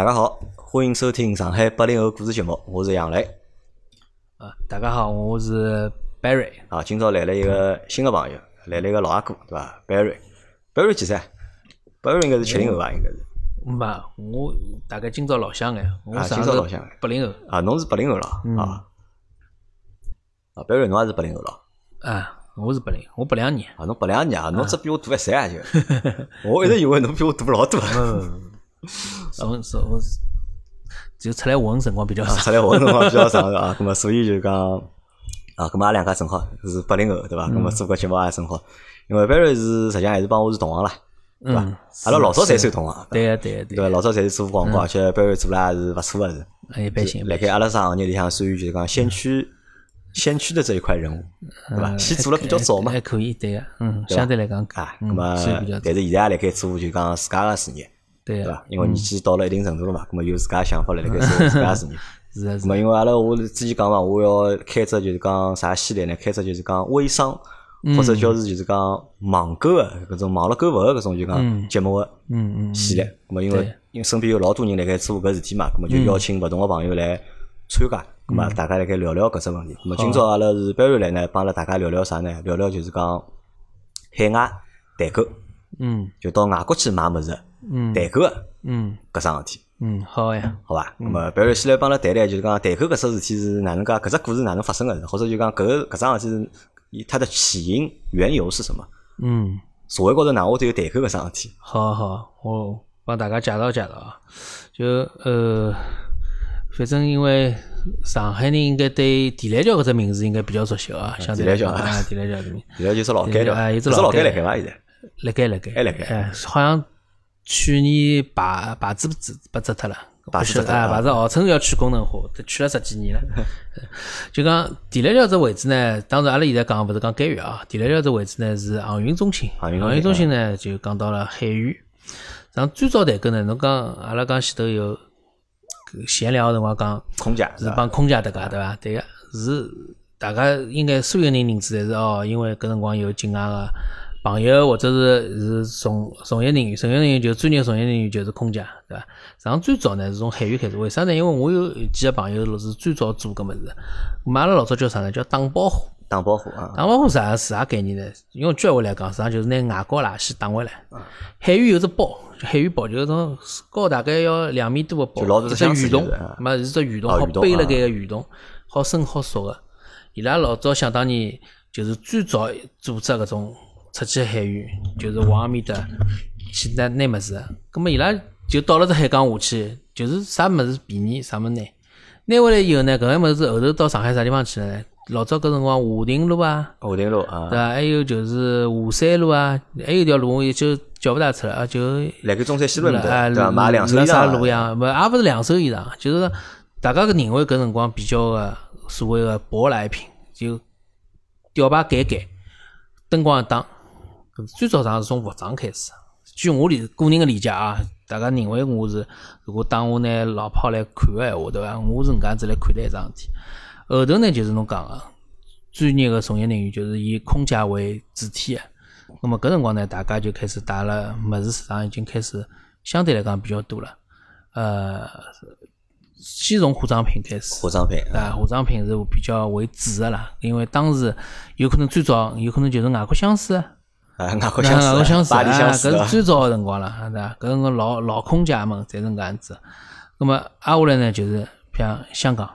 大家好，欢迎收听上海八零后故事节目，我是杨磊。啊，大家好，我是 Barry。啊，今朝来了一个新的朋友，来了一个老阿哥，对吧？Barry。Barry 几岁？Barry 应该是七零后吧？应该是。嘛，我大概今朝老乡哎，我啊，今朝老乡。八零后。啊，侬是八零后了啊？啊，Barry，侬也是八零后了？啊。我是八零，我八两年。啊，侬八两年啊，侬只比我大一岁啊就。我一直以为侬比我大老多。嗯。从从我就出来混辰光比较长。出来混辰光比较长是吧？那么所以就讲啊，那么阿两家正好是八零后对伐？那么做个节目也正好。因为 Barry 是实际上还是帮我是同行啦，对伐？阿拉老早侪算同行。对对对。对老早侪是做广告，而且 Barry 做了还是勿错个是。一般性。辣盖阿拉上行业里向属于就是讲先驱。先驱的这一块人物，对吧？先做了比较早嘛，还可以，对个，嗯，相对来讲啊，那么但是现在也辣盖做就讲自家个事业，对吧？因为年纪到了一定程度了嘛，那么有自家想法了，辣盖做自家事业。是啊，那么因为阿拉我之前讲嘛，我要开只就是讲啥系列呢？开只就是讲微商或者叫是就是讲网购个搿种网络购物个搿种就讲节目个系列。那么因为因为身边有老多人辣盖做搿事体嘛，那么就邀请勿同个朋友来参加。咁么大家来盖聊聊搿只问题。咁么今朝阿拉是 Barry 来呢，帮阿拉大家聊聊啥呢？聊聊就是讲海外代购，嗯，就到外国去买物事，嗯，代购个，嗯，搿桩事体，嗯，好呀，好吧。那么 Barry 先来帮阿拉谈谈，就是讲代购搿只事体是哪能介？搿只故事哪能发生个？或者就讲搿搿桩事体是它的起因缘由是什么？嗯，社会高头哪会得有代购搿桩事体？好好，我帮大家介绍介绍啊，就呃。反正因为上海人应该对地来桥搿只名字应该比较熟悉啊，相对来讲啊，地来桥地来桥是老街的，啊，一只老街辣盖伐？现在辣盖辣盖，还辣盖，哎，好像去年牌牌子子被折脱了，牌子啊，牌子号称要去功能化，都去了十几年了。就讲地来桥这位置呢，当然阿拉现在讲勿是讲监狱啊，地来桥这位置呢是航运中心，航运中心呢就讲到了海域。像最早代购呢，侬讲阿拉讲前头有。闲聊辰光讲，空姐是帮空姐搭界对伐？对个，是大家应该所有人认知的是哦，因为搿辰光有境外个朋友或者是是从从业人员，从业人员就专业从业人员就是空姐对伐？上最早呢是从海员开始，为啥呢？因为我有几个朋友是最早做搿物事，我们阿拉老早叫啥呢？叫打包货。打包货啊！打包货啥是啥概念呢？用句话来讲，实际上就是拿外国垃圾打回来。海员有只包。海员包就是种高大概要两米多个包，一只鱼桶，嘛是只鱼桶，好背了盖个鱼桶，好深好熟个。伊拉老早想当年就是最早组织搿种出去海域，就是往阿面搭去拿拿物事。葛末伊拉就到了只海港下去，就是啥物事便宜啥物事拿，拿回来以后呢，搿个物事后头到上海啥地方去了呢？老早搿辰光华亭路啊，华亭路啊，对伐？还有就是华山路啊，还有一条路我也就叫勿大出来啊，就辣盖中山西路对伐？买两手衣裳。啥路样？勿，也勿是两手衣裳，就是大家个认为搿辰光比较个所谓个舶来品，就吊牌改改，灯光一打，最早上是从服装开始。据我理个人个理解啊，大家认为我是如果当我拿老炮来看个闲话，对伐？我是搿样子来看待一桩事体。后头呢，就是侬讲个专业个从业人员，就是以空姐为主体个。那么搿辰光呢，大家就开始带了物事市场已经开始相对来讲比较多了。呃，先从化妆品开始。化妆品啊，化妆品是比较为主个啦，因为当时有可能最早有可能就是外国相思啊，外国相思，外国相思啊，搿是最早个辰光了，对伐？搿辰光老老空姐们侪是搿样子。那么挨下来呢，就是像香港。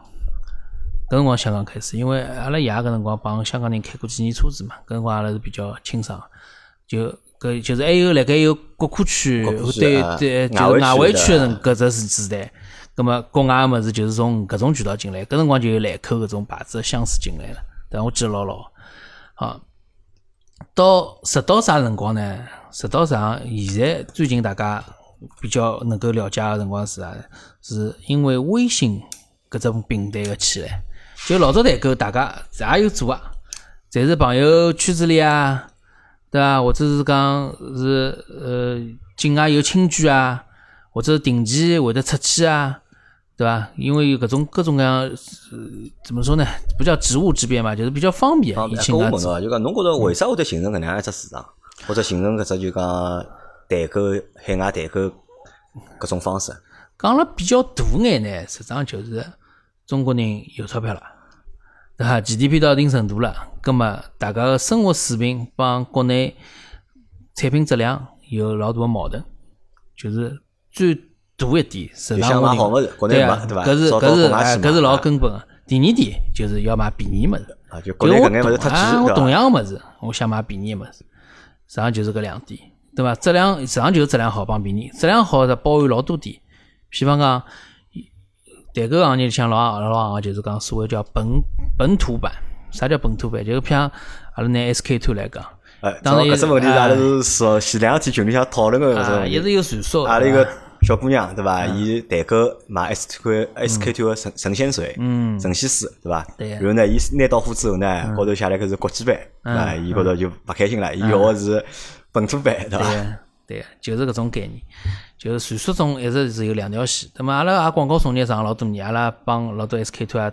搿辰光香港开始，因为阿拉爷搿辰光帮香港人开过几年车子嘛，搿辰光阿拉是比较清爽，就搿就是还有辣盖有国库区，对对，就是外围区的搿只是时代，葛末国外个物事就是从搿种渠道进来，搿辰光就有兰蔻搿种牌子香水进来了，但我记得老牢。好，到直到啥辰光呢？直到上现在最近大家比较能够了解个辰光是啥？是因为微信搿种平台个起来。就老早代购，大家也有做啊，侪是朋友圈子里啊，对伐？或者是讲是呃境外有亲眷啊，或者定期会得出去啊，对伐？因为有搿种各种各样，怎么说呢？不叫职务之便嘛，就是比较方便。方便。我问侬啊，就讲侬觉着为啥会得形成搿能样一只市场，或者形成搿只就讲代购海外代购搿种方式？讲了比较大眼呢，实际上就是中国人有钞票了，对伐？GDP 到一定程度了，葛么大家个生活水平帮国内产品质量有老大个矛盾，就是最大一点，实际上我人对伐，搿是搿是搿是老根本个。第二点就是要买便宜物事，啊，就国内搿眼物事太贵我同样个物事，我想买便宜个物事，实际上就是搿两点，对伐？质量实际上就是质量好帮便宜，质量好是包含老多点。比方讲，代购行业里向老老行个就是讲所谓叫本本土版。啥叫本土版？就是像阿拉拿 SK two 来讲，哎，当然搿只问题阿拉是说前两天群里向讨论个搿种，一直有传说。阿拉一个小姑娘对伐？伊代购买 SK SK two 个神神仙水，嗯，神仙水对伐？对。然后呢，伊拿到货之后呢，高头写了个是国际版，对伐？伊高头就勿开心了，伊要个是本土版，对伐？对，就是搿种概念，就是传说中一直是有两条线。那么阿拉也广告从业上老多年，阿拉帮老多 SK two 啊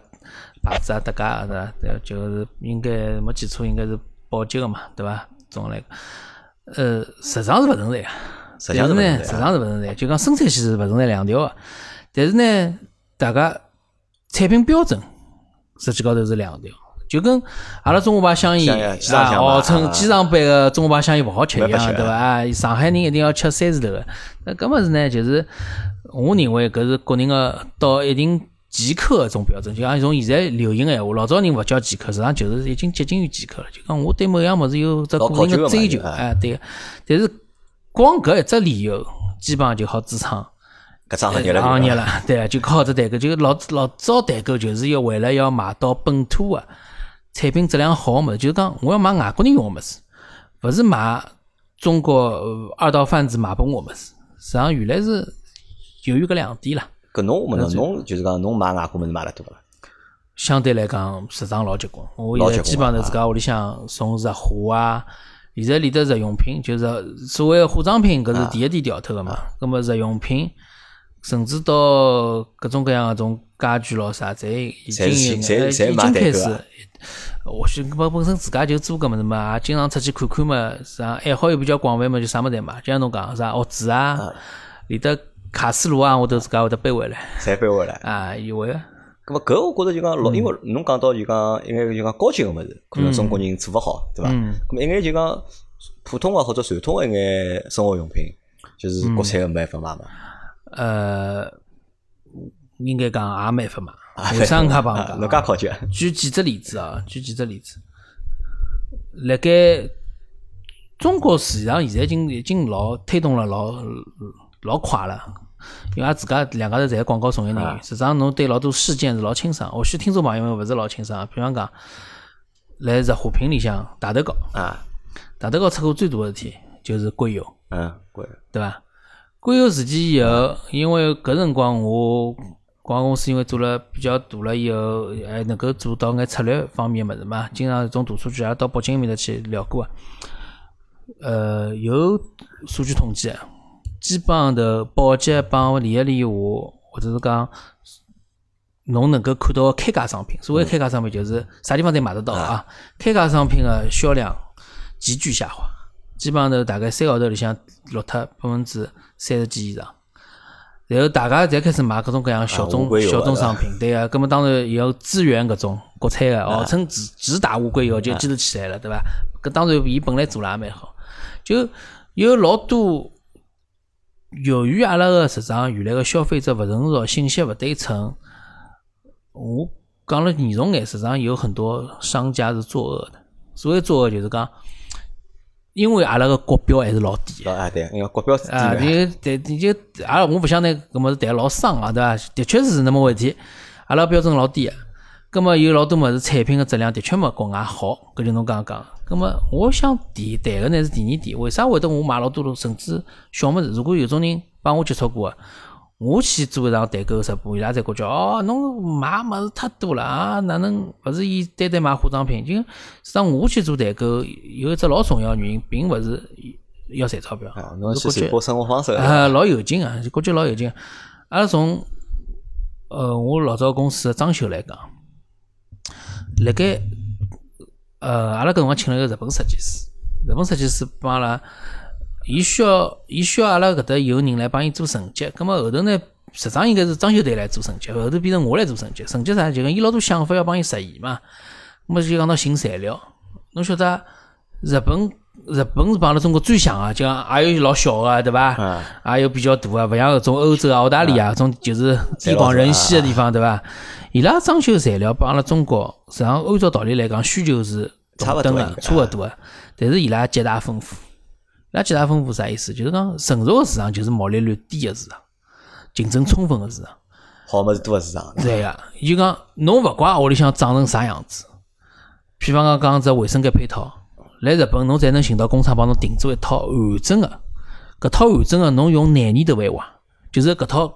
牌子啊搭界是伐？对，就是应该没记错，应该是宝洁个嘛，对伐？总来，呃，实际上是勿存在个，实际上呢，实际上是勿存在，就讲生产线是勿存在两条个，但是呢，大家产品标准实际高头是两条。就跟阿拉中华牌香烟啊，号称机场版个中华牌香烟勿好吃一样，对伐？啊，上海人一定要吃三字头个。那搿么是呢？就是我认为搿是国人个到一定极客一种标准。就像从现在流行个闲话，老早人勿叫极客，实际上就是已经接近于极客了。就讲我对某样物事有只个人个追求，哎，对。但是光搿一只理由，基本上就好支撑搿桩行业了。行业了，对，就靠只代购，就老老早代购就是要为了要买到本土个。产品质量好个物事，就是讲我要买外国人用个物事，勿是买中国二道贩子买拨我物事。实际上原来是由于搿两点啦。搿侬问侬，侬就是讲侬买外国物事买了多伐？相对来讲，市场老结棍。我现在基本上自家屋里向送日货啊，现在连得日用品，就是所谓化妆品，搿是第一点掉脱个嘛。葛末日用品，甚至到各种各样个种家具咯啥，侪已经已经开始。或许本本身自家就做搿么子嘛，也经常出去看看嘛，是啊，爱好又比较广泛嘛，就啥么子嘛，就像侬讲啥屋子啊，连得卡斯炉啊，我都自家会得背回来，侪背回来啊，有个。搿么搿我觉着就讲老，因为侬讲到就讲，应该就讲高级个物事，可能中国人做勿好，对伐？咁么应该就讲普通个或者传统个一眼生活用品，就是国产个没办法买嘛。呃，应该讲也没法买。为啥介帮讲？侬介考究？举几只例子啊？举几只例子？辣盖中国市场现在已经已经老推动了，老老快了。因为俺自家两家头侪是广告从业人员，实际上侬对老多事件是老清爽。或许听众朋友们勿是老清爽，比方讲，来日货品里向大头膏啊，大头膏出过最大个事体就是硅油，嗯，硅，对伐？硅油事件以后，因为搿辰光我。广告公司因为做了比较大了以后，还能够做到眼策略方面物事嘛，经常种大数据也到北京面搭去聊过啊。呃，有数据统计，基本上头保洁帮理一理话，或者是讲侬能够看到开价商品，所谓开价商品就是啥地方侪买得到啊。开价商品个销量急剧下滑，基本上头大概三个号头里向落脱百分之三十几以上。然后大家侪开始买各种各样小众小众商品，对啊，葛么当然要支援搿种国产个，号称只只打乌龟油就坚持起来了，对伐？搿当然伊本来做了也蛮好，就有老多由于阿拉个实际上原来个消费者勿成熟，信息勿对称，我讲了严重眼，实际上有很多商家是作恶的。所谓作恶就是讲。因为阿拉个国标还是老低啊，对，因为国标是低啊，你对，你就阿拉我勿想拿搿么事谈老伤啊，对伐？的确是那么回事体，阿拉标准老低个，葛么有老多物事产品个质量的确没国外好，搿就侬刚刚讲。葛么我想提谈个呢是第二点，为啥会得我买老多甚至小物事？如果有种人帮我接触过个。我去做一场代购直播，伊拉才觉着哦，侬买物事太多了啊，哪能勿是以单单买化妆品？就实际上我去做代购，有一只老重要原因，并勿是要赚钞票。侬去传播生活方式啊，老有劲啊，就感觉老有劲。阿拉从呃，我老早公司的装修来讲，辣盖呃，阿拉搿辰光请了一个日本设计师，日本设计师帮阿拉。伊需要，伊需要阿拉搿搭有人来帮伊做升级，咁么后头呢，实际上应该是装修队来做升级，后头变成我来做升级。升级啥？就讲伊老多想法要帮伊实现嘛。那么就讲到新材料，侬晓得日本日本是帮阿拉中国最像啊，就讲也有老小个对伐？也有比较大个，勿像搿种欧洲啊、澳大利亚种就是地广人稀个地方对伐？伊拉装修材料帮阿拉中国，实际上按照道理来讲，需求是差勿多个，差勿多个。但是伊拉极大丰富，伊拉极大丰富啥意思？就是讲成熟个市场就是毛利率低个市场，竞争充分个市场，好物事多个市场。对个，就讲侬勿管屋里向长成啥样子。比方讲讲只卫生间配套，来日本侬才能寻到工厂帮侬定做一套完整个，搿套完整个侬用廿年都勿会坏，就是搿套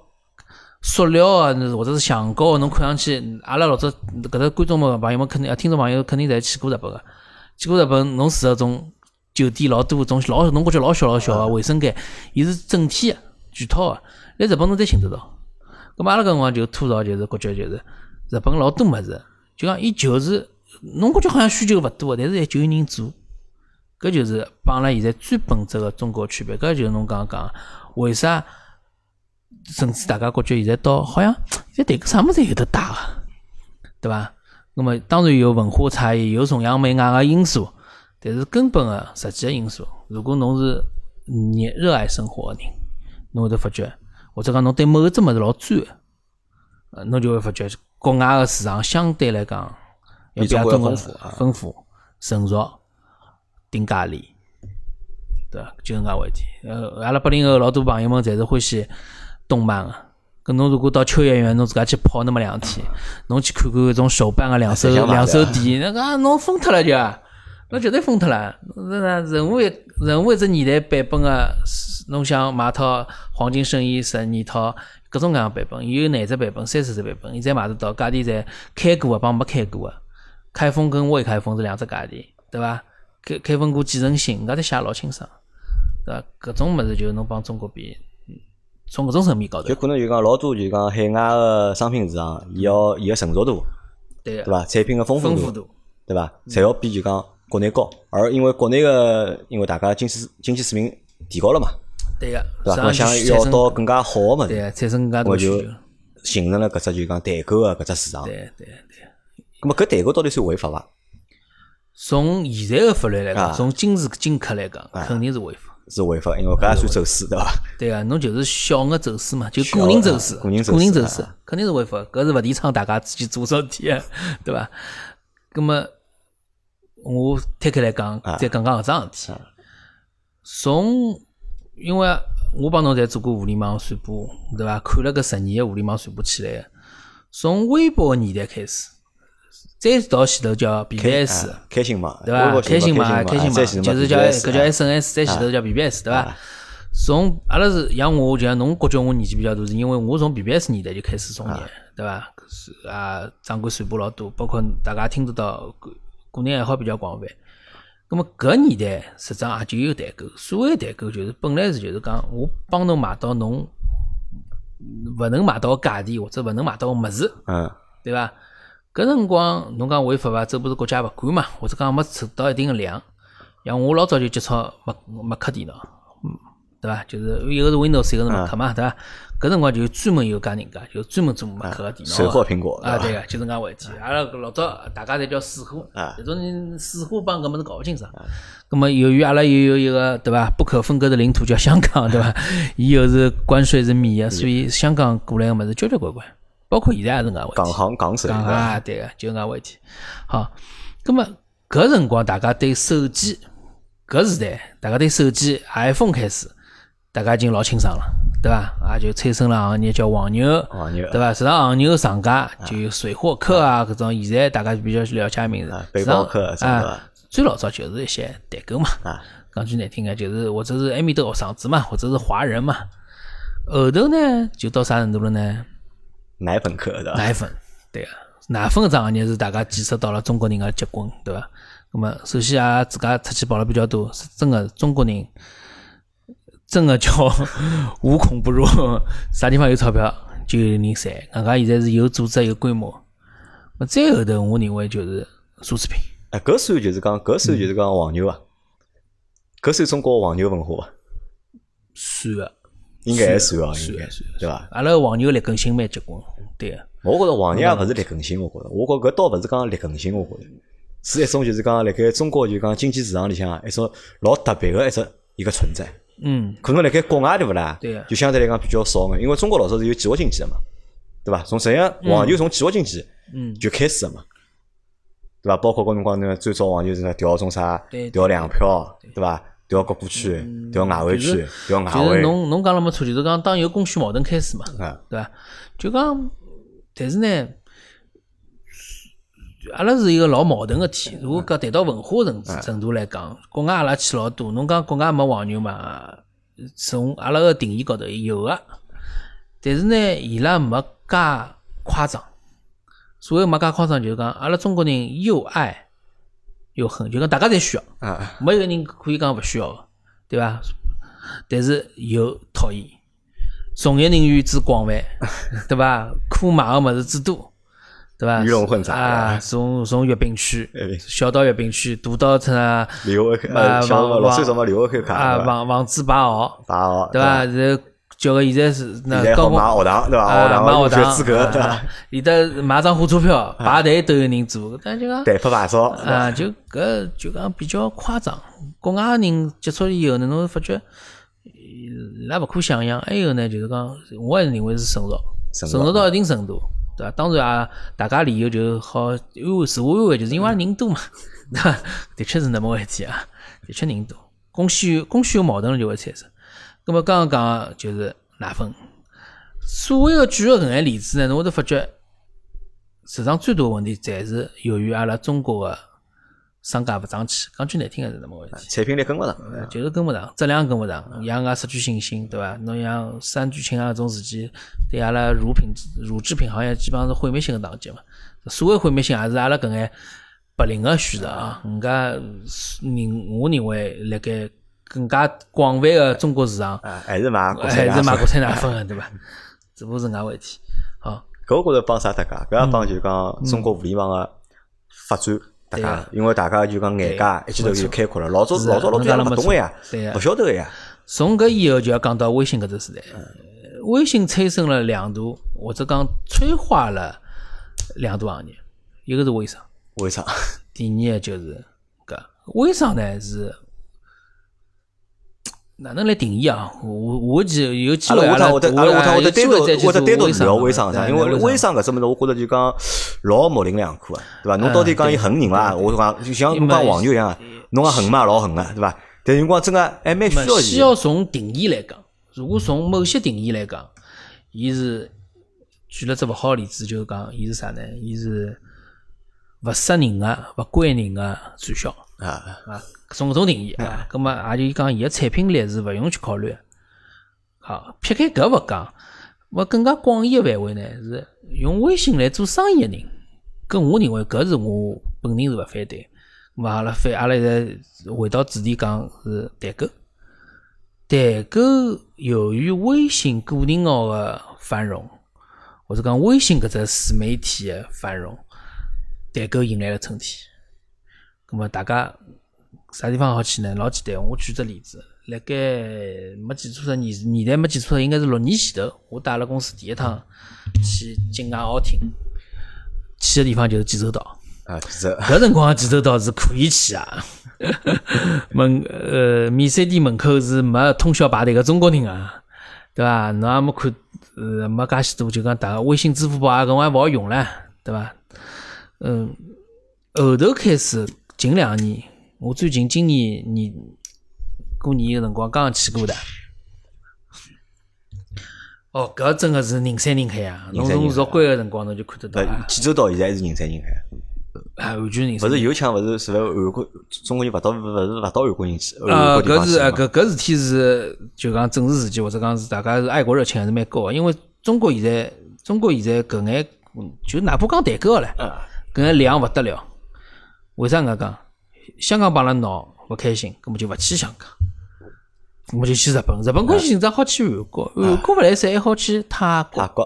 塑料个或者是橡胶，侬看上去，阿拉老早搿只观众们朋友们肯定，听众朋友肯定侪去过日本个，去过日本侬住个种酒店老多种老侬感觉老小老小个卫生间，伊是整体个全套个，来日本侬才寻得到。咁阿拉搿辰光就吐槽就是感觉就是日本老多物事，就讲伊就是。侬感觉好像需求勿多，但是还就有人做，搿就是帮阿拉现在最本质个中国区别。搿就是侬刚刚讲，为啥？甚至大家感觉现在到好像现在对个啥物事有得打个，对伐？那么当然有文化差异，有崇洋媚外个因素，但是根本个实际个因素，如果侬是热热爱生活个人，侬会得发觉，或者讲侬对某个只物事老专，呃，侬就会发觉国外个市场相对来讲。比中国丰富，丰富、成熟、定价钿，对伐？就搿能介回事。呃，阿拉八零后老多朋友们侪是欢喜动漫个。搿侬如果到秋叶原，侬自家去泡那么两天，侬去看看搿种手办个两手两手店，那个侬疯脱了就，侬绝对疯脱了。那任何一任何一只年代版本个，侬想买套黄金圣衣十二套，各种各样版本，有廿只版本、三十只版本，现在买得到，价钿侪开过个帮没开过个。开封跟未开封是两只价钿，对伐？开开封过继承性，搿搭写老清爽，对伐？搿种物事就侬帮中国比，从搿种层面高头，就可能就讲老多就讲海外个商品市场，伊要伊个成熟度，对对伐？产品个丰富度，对伐？侪要比就讲国内高，而因为国内个因为大家经济经济水平提高了嘛，对个，对伐？想要到更加好个物事，对，产生更加多需求，形成了搿只就讲代购个搿只市场，对对对。咁么搿代购到底算违法伐？从现在的法律来讲，从今时今刻来讲，肯定是违法。是违法，因为搿也算走私，对伐？对啊，侬就是小额走私嘛，就个人走私，个人走私，肯定是违法。搿是勿提倡大家自己做事体，对伐？咁么我摊开来讲，再讲讲搿桩事体。从因为我帮侬侪做过互联网传播，对伐？看了搿十年个互联网传播起来，从微博个年代开始。再到前头叫 BBS，开心嘛，对伐？开心嘛，开心嘛，就是叫搿叫 SNS，再前头叫 BBS，对伐？从阿拉是像我，就像侬觉着我年纪比较大，是因为我从 BBS 年代就开始从业，对伐？是啊，掌管传播老多，包括大家听得到个个人爱好比较广泛。那么搿年代实际上也就有代购，所谓代购就是本来是就是讲我帮侬买到侬勿能买到个价钿或者勿能买到物事，嗯，对伐？搿辰光侬讲违法伐？这不是国家勿管嘛？或者讲没出到一定个量。像我老早就接触麦麦克电脑，嗯，对伐？就是一个是 Windows，一个是麦克嘛，对伐？搿辰光就专门有家人家，就专门做麦克个电脑。水货苹果啊，对个，就是搿回事。阿拉老早大家侪叫水货，这种人水货帮搿物事搞勿清爽。葛末由于阿拉又有一个对伐？不可分割的领土叫香港，对伐？伊又是关税是免个，所以香港过来个物事交交关关。包括现在也是搿回事，港行港手啊，对个，就搿回事。好，葛么搿辰光大家对手机搿时代，大家对手机 iPhone 开始，大家已经老清爽了，对伐？啊，就催生了行业叫黄牛，黄牛，对伐？实际上黄牛上家就有水货客啊，搿种现在大家比较了解名字，背包客啊，最老早就是一些代购嘛，讲句难听个，就是或者是埃面搭学生子嘛，或者是华人嘛。后头呢，就到啥程度了呢？奶粉客的奶粉，对啊，奶粉搿只行业是大家见识到了中国人的结棍，对伐？那么首先啊，自家出去跑了比较多，是真个中国人，真的叫无孔不入，啥地方有钞票就有人赚，人家现在是有组织有规模。那再后头，我认为就是奢侈品。哎，搿算就是讲，搿算就是讲黄牛啊，搿算中国黄牛文化啊，算个。应该还算哦，应该对伐？阿拉黄牛劣根性蛮结棍，对个。我觉着黄牛也勿是劣根性，我觉着，我觉搿倒勿是讲劣根性，我觉着是一种就是讲辣盖中国就讲经济市场里向一种老特别个一只一个存在。嗯。可能辣盖国外对勿啦？对个。就相对来讲比较少个，因为中国老早是有计划经济个嘛，对伐？从实际上黄牛从计划经济嗯就开始个嘛，对伐？包括搿辰光呢，最早黄牛是调种啥？调粮票，对伐？调国库区，调外汇区，调外汇。就是侬侬讲了没错，就是讲当有供需矛盾开始嘛，对伐？就讲，但是呢，阿拉是一个老矛盾个体。如果讲谈到文化程程度来讲，国外阿拉去老多。侬讲国外没黄牛嘛？从阿拉个定义高头有个，但是呢，伊拉没介夸张。所谓没介夸张，就是讲阿拉中国人又爱。又恨，就讲大家侪需要，没一个人可以讲勿需要个，对伐？但是有讨厌，从业人员之广泛，对伐？可买个物事之多，对伐？鱼龙混杂啊！从从月饼区，小到月饼区，大到出啊，房老什么六号口卡啊，房房子八号，八号，对伐？是。叫个现在是那高买学堂对伐？买学堂资格对伐？里头买张火车票排队都有人做，但就讲代发牌照啊，就搿就讲比较夸张。国外人接触以后呢，侬会发觉伊拉勿可想象。还有呢，就是讲我还是认为是成熟，成熟到一定程度，对伐？当然啊，大家理由就好安慰自我安慰，就是因为人多嘛，对伐？的确是那么回事体啊，的确人多，供需供需有矛盾了就会产生。那么刚刚讲就是奶粉，所谓的举个搿眼例子呢，侬会得发觉市场最大个问题，侪是由于阿拉中国个商家勿争气。讲句难听个是那么回事？产品力跟勿上，就是跟勿上，质量跟勿上，让人家失去信心，对伐？侬像三聚氰胺搿种事体，对阿拉乳品乳制品行业基本上是毁灭性个打击嘛。所谓毁灭性，也是阿拉搿眼白领个选择啊。人家认我认为辣盖。更加广泛的中国市场，还是买还是买国产奶粉的，对伐？只不过是外问题。好，搿我觉着帮啥大家？搿也帮就讲中国互联网个发展大家，因为大家就讲眼界一记头就开阔了。老早老早老多人勿懂个呀，勿晓得个呀。从搿以后就要讲到微信搿只时代。微信催生了两大，或者讲催化了两大行业，一个是微商，微商。第二个就是搿微商呢是。哪能来定义啊？我我记有机会阿拉我得我得我得单独我得单独聊微商因为微商搿只物事，我觉着就讲老模棱两可个，对伐？侬到底讲伊恨人伐？我讲就像侬讲黄牛一样，侬讲恨嘛老恨个，对伐？但辰光真个还蛮需要。需要从定义来讲，如果从某些定义来讲，伊是举了只勿好例子，就是讲伊是啥呢？伊是勿杀人个、勿关人个传销啊啊！种种定义啊，葛么也就讲伊个产品力是勿用去考虑。好，撇开搿勿讲，我更加广义个范围呢，是用微信来做生意个人，搿我认为搿是我本人是勿反对。咁阿拉反阿拉现在回到主题讲是代购。代购由于微信个人号个繁荣，或者讲微信搿只自媒体个繁荣，代购迎来了春天。咁么大家。啥地方好去呢？老简单，我举只例子，辣盖没记错的年年代没记错的，应该是六年前头，我带阿拉公司第一趟去境外奥汀，去的地方就是济州岛。啊，济州。搿辰光济州岛是可以去啊。门呃，免税店门口是没通宵排队个中国人啊，对伐？侬也没看，呃，没介许多，就讲大家微信、支付宝啊，搿我也勿好用了，对伐？嗯，后头开始近两年。我最近今年年过年个辰光刚刚去过的，哦，搿真个是人山人海啊！侬从入关个辰光侬就看得到。济州岛现在还是人山人海，啊，完全人山。勿是有枪，勿是是勿韩国中国人勿到，勿是勿到韩国人去。呃，搿是搿搿事体是就讲政治事件，或者讲是大家是爱国热情还是蛮高个。因为中国现在中国现在搿眼就哪怕讲代购个唻，搿眼量勿得了。为啥搿讲？香港帮了闹勿开心，根本就勿去香港，我就去日本。日本关系紧张，好去韩国，韩国勿来塞，还好去泰国。泰国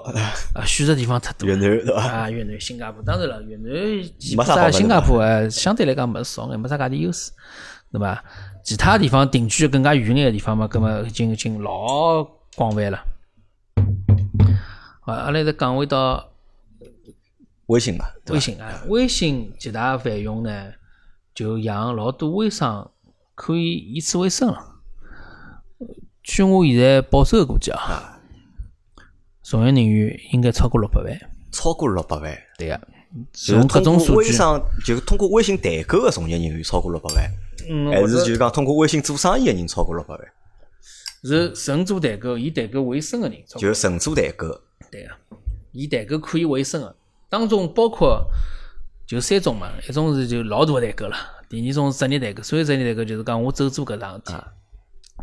啊，选择地方太多。越南对伐？啊，越南、新加坡，当然了，越南基本上新加坡啊，相对来讲没少，眼，没啥介点优势，对伐？其他地方定居更加远眼个地方嘛，搿么已经已经老广泛了。啊，阿拉再讲回到微信嘛，微信啊，微信极大繁荣呢，就让老多微商可以以此为生了。据我现在保守个估计啊，从业人员应该超过六百万。超过六百万，对啊。从各种微商，就是通过微信代购的从业人员超过六百万，还是就是讲通过微信做生意的人超过六百万？是纯做代购，以代购为生的人，就纯做代购。对啊，以代购可以为生个，当中包括就三种嘛，一种是就老大个代购了，第二种是职业代购，所有职业代购就是讲我走做搿桩事体，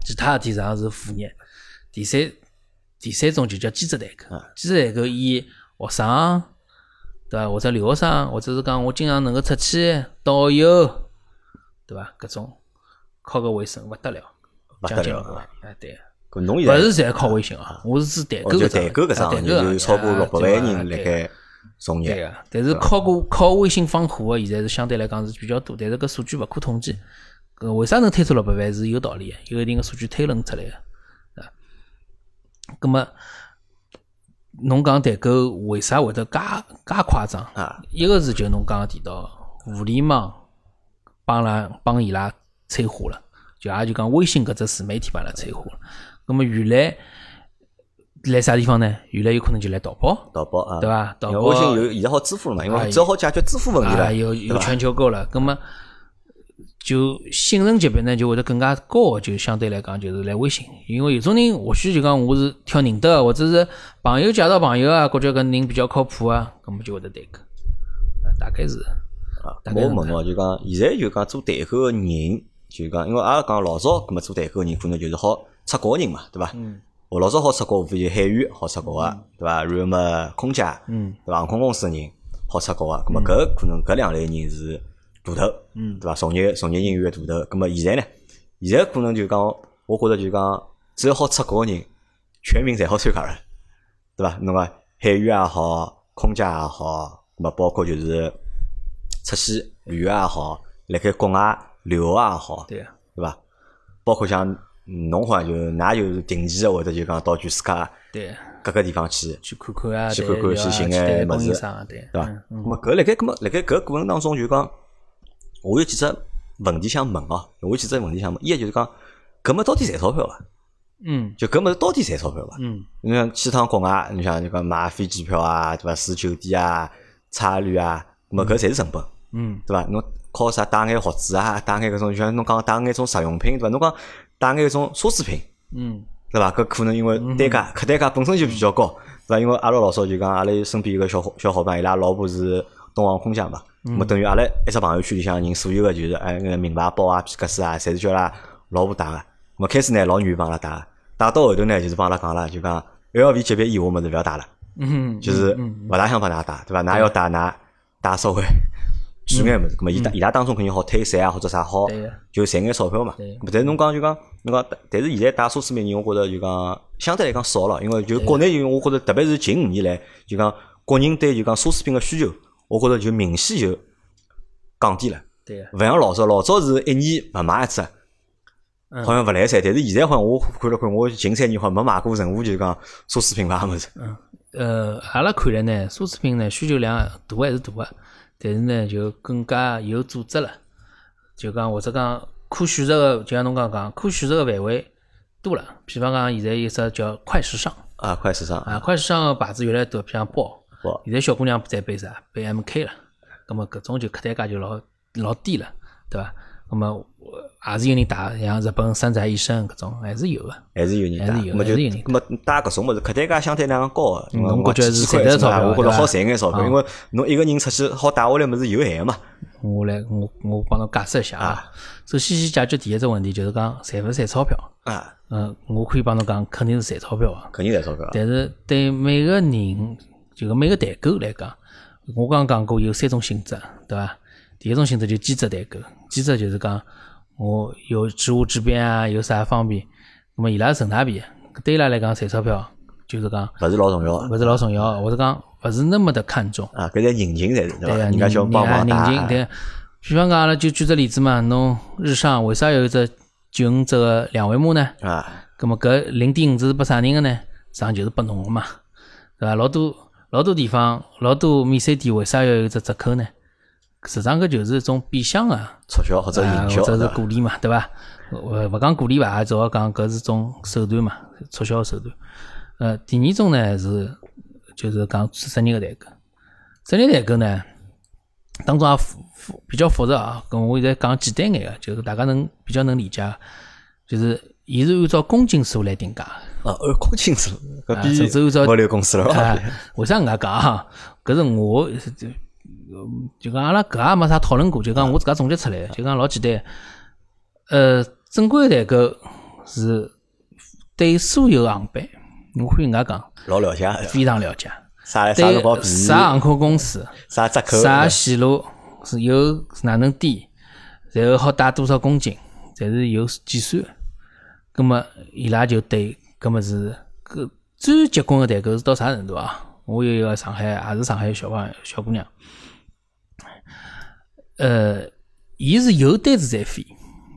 其他事体实际上是副业。第三第三种就叫兼职代购，兼职代购以学生。对伐？或者留学生，或者是讲我经常能够出去导游，对伐？搿种靠个微信勿得了，勿得了。哎，对。搿侬现在勿是全靠微信啊，我是指代购搿代购搿桩，就超过六百万人辣盖从业。对个，但是靠过靠微信放火个，现在是相对来讲是比较多，但是搿数据勿可统计。搿为啥能推出六百万是有道理个，有一定个数据推论出来个，啊。葛末。侬讲代购为啥会得介介夸张？啊，一个是就侬刚刚提到互联网帮拉帮伊拉催化了，就也就讲微信搿只自媒体帮伊拉催化了。那么原来来啥地方呢？原来有可能就来淘宝，淘宝啊，对伐？淘宝微信有现在好支付了嘛？因为只好解决支付问题了，有有全球购了。那么就信任级别呢，就会得更加高，就相对来讲就是来微信，因为有种人或许就讲我是挑认得，或者是朋友介绍朋友啊，觉着搿人比较靠谱啊，搿么就会得代购，大概是啊。我问哦，就讲现在就讲做代购个人，就讲因为阿拉讲老早搿么做代购个人可能就是好出国个人嘛，对伐？嗯。我老早好出国，无非就海员好出国个，对伐？然后么空姐，嗯，对伐？航空公司个人好出国个，搿么搿可能搿两类人是。大头，嗯，对伐？从业从业人员个大头，咁么现在呢？现在可能就讲，我觉着就讲，只要好出国个人，全民侪好参加了，对伐？侬个海员也好，空姐也好，咁么包括就是出去旅游也好，辣盖国外留学也好，对，对伐？包括像侬好像就㑚就是定期个或者就讲到全世界对各个地方去去看看啊，去看看去寻眼物事，对伐？咁么搿辣盖搿么辣盖搿过程当中就讲。我有几只问题想问哦，我有几只问题想问，一就是讲，搿么到底赚钞票伐？嗯，就搿么到底赚钞票伐？嗯，你像去趟国外，你像就讲买飞机票啊，对伐？住酒店啊，差旅啊，么搿侪是成本，嗯，对伐？侬靠啥带眼学子啊，带眼搿种，就像侬讲带眼种日用品，对伐？侬讲带眼种奢侈品，嗯，对伐？搿可能因为单价客单价本身就比较高，对伐？因为阿拉老早就讲阿拉身边有个小伙小伙伴，伊拉老婆是东航空姐嘛。么等于阿拉一只朋友圈里向人，所有个就是哎，那个名牌包啊、皮革斯啊，侪是叫拉老婆带个。么开始呢，老愿意帮阿拉带，带到后头呢，就是帮阿拉讲了，就讲 LV 级别以下物事勿要带了，嗯就是勿大想帮㑚带，对伐？㑚要带㑚带稍微贵眼物事。么伊伊拉当中肯定好退税啊，或者啥好，就赚眼钞票嘛。但是侬讲就讲，侬讲，但是现在带奢侈品人，我觉着就讲相对来讲少了，因为就国内就我觉着，特别是近五年来，就讲国人对就讲奢侈品个需求。我觉着就明显就降低了，对，勿像老早，老早是一年勿买一只，好像勿来三。但是现在好像我看了看，我近三年好像没买过任何就讲奢侈品牌物事。嗯，呃，阿拉看来呢，奢侈品呢需求量大还是大个，但是呢就更加有组织了，就讲或者讲可选择个，就像侬刚刚讲，可选择个范围多了。比方讲，现在有只叫快时尚啊，快时尚啊，快时尚个牌子越来越多，比方包。现在小姑娘在背啥？背 MK 了，那么搿种就客单价就老老低了，对伐？那么还是有人带，像日本山寨医生搿种还是有个，还是有人带，那么就那么带搿种物事，客单价相对来讲高个。侬觉着是赚得钞票？我觉着好赚眼钞票，因为侬一个人出去好带下来物事有限嘛。我来，我我帮侬解释一下啊。首先先解决第一只问题，就是讲赚勿赚钞票啊？嗯，我可以帮侬讲，肯定是赚钞票啊，肯定赚钞票。但是对每个人。就是每个代购来讲，我刚刚讲过有三种性质，对伐？第一种性质就兼职代购，兼职就是讲我有职务之便啊，有啥方便，那么伊拉顺大便，对伊拉来讲赚钞票就是讲勿是老重要，勿是老重要，或者讲勿是那么的看重啊。搿叫人情才是对伐？人家叫帮忙人情对。比方讲，阿拉就举只例子嘛，侬日上为啥有一只九五折个两维码呢？啊，葛末搿零点五是拨啥人个呢？实际上就是拨侬个嘛，对伐？老多老多地方，老多免税店为啥要有只折扣呢？实际上搿就是一种变相个促销或者营销，或者是鼓励嘛，对伐？勿勿讲鼓励伐，主要讲搿是种手段嘛，促销手段。呃，第二种呢是就是讲职业个代购，职业代购呢当中也复复比较复杂啊。搿我现在讲简单眼个，就是大家能比较能理解，就是伊是按照公斤数来定价。啊，按公斤数，搿比物流公司了。啊，为啥搿能介讲啊？搿是我就就讲阿拉搿也没啥讨论过，就讲我自家总结出来个，就讲老简单。呃，正规代购是对所有航班，我可以搿能介讲，老了解，非常了解。啥啥便宜？啥航空公司？啥折扣？啥线路是有哪能低？然后好带多少公斤？侪是有计算。葛末伊拉就对。葛么是搿最结棍个代购是到啥程度啊？我有一个上海，也是上海小朋友小姑娘，呃，伊是有单子在飞，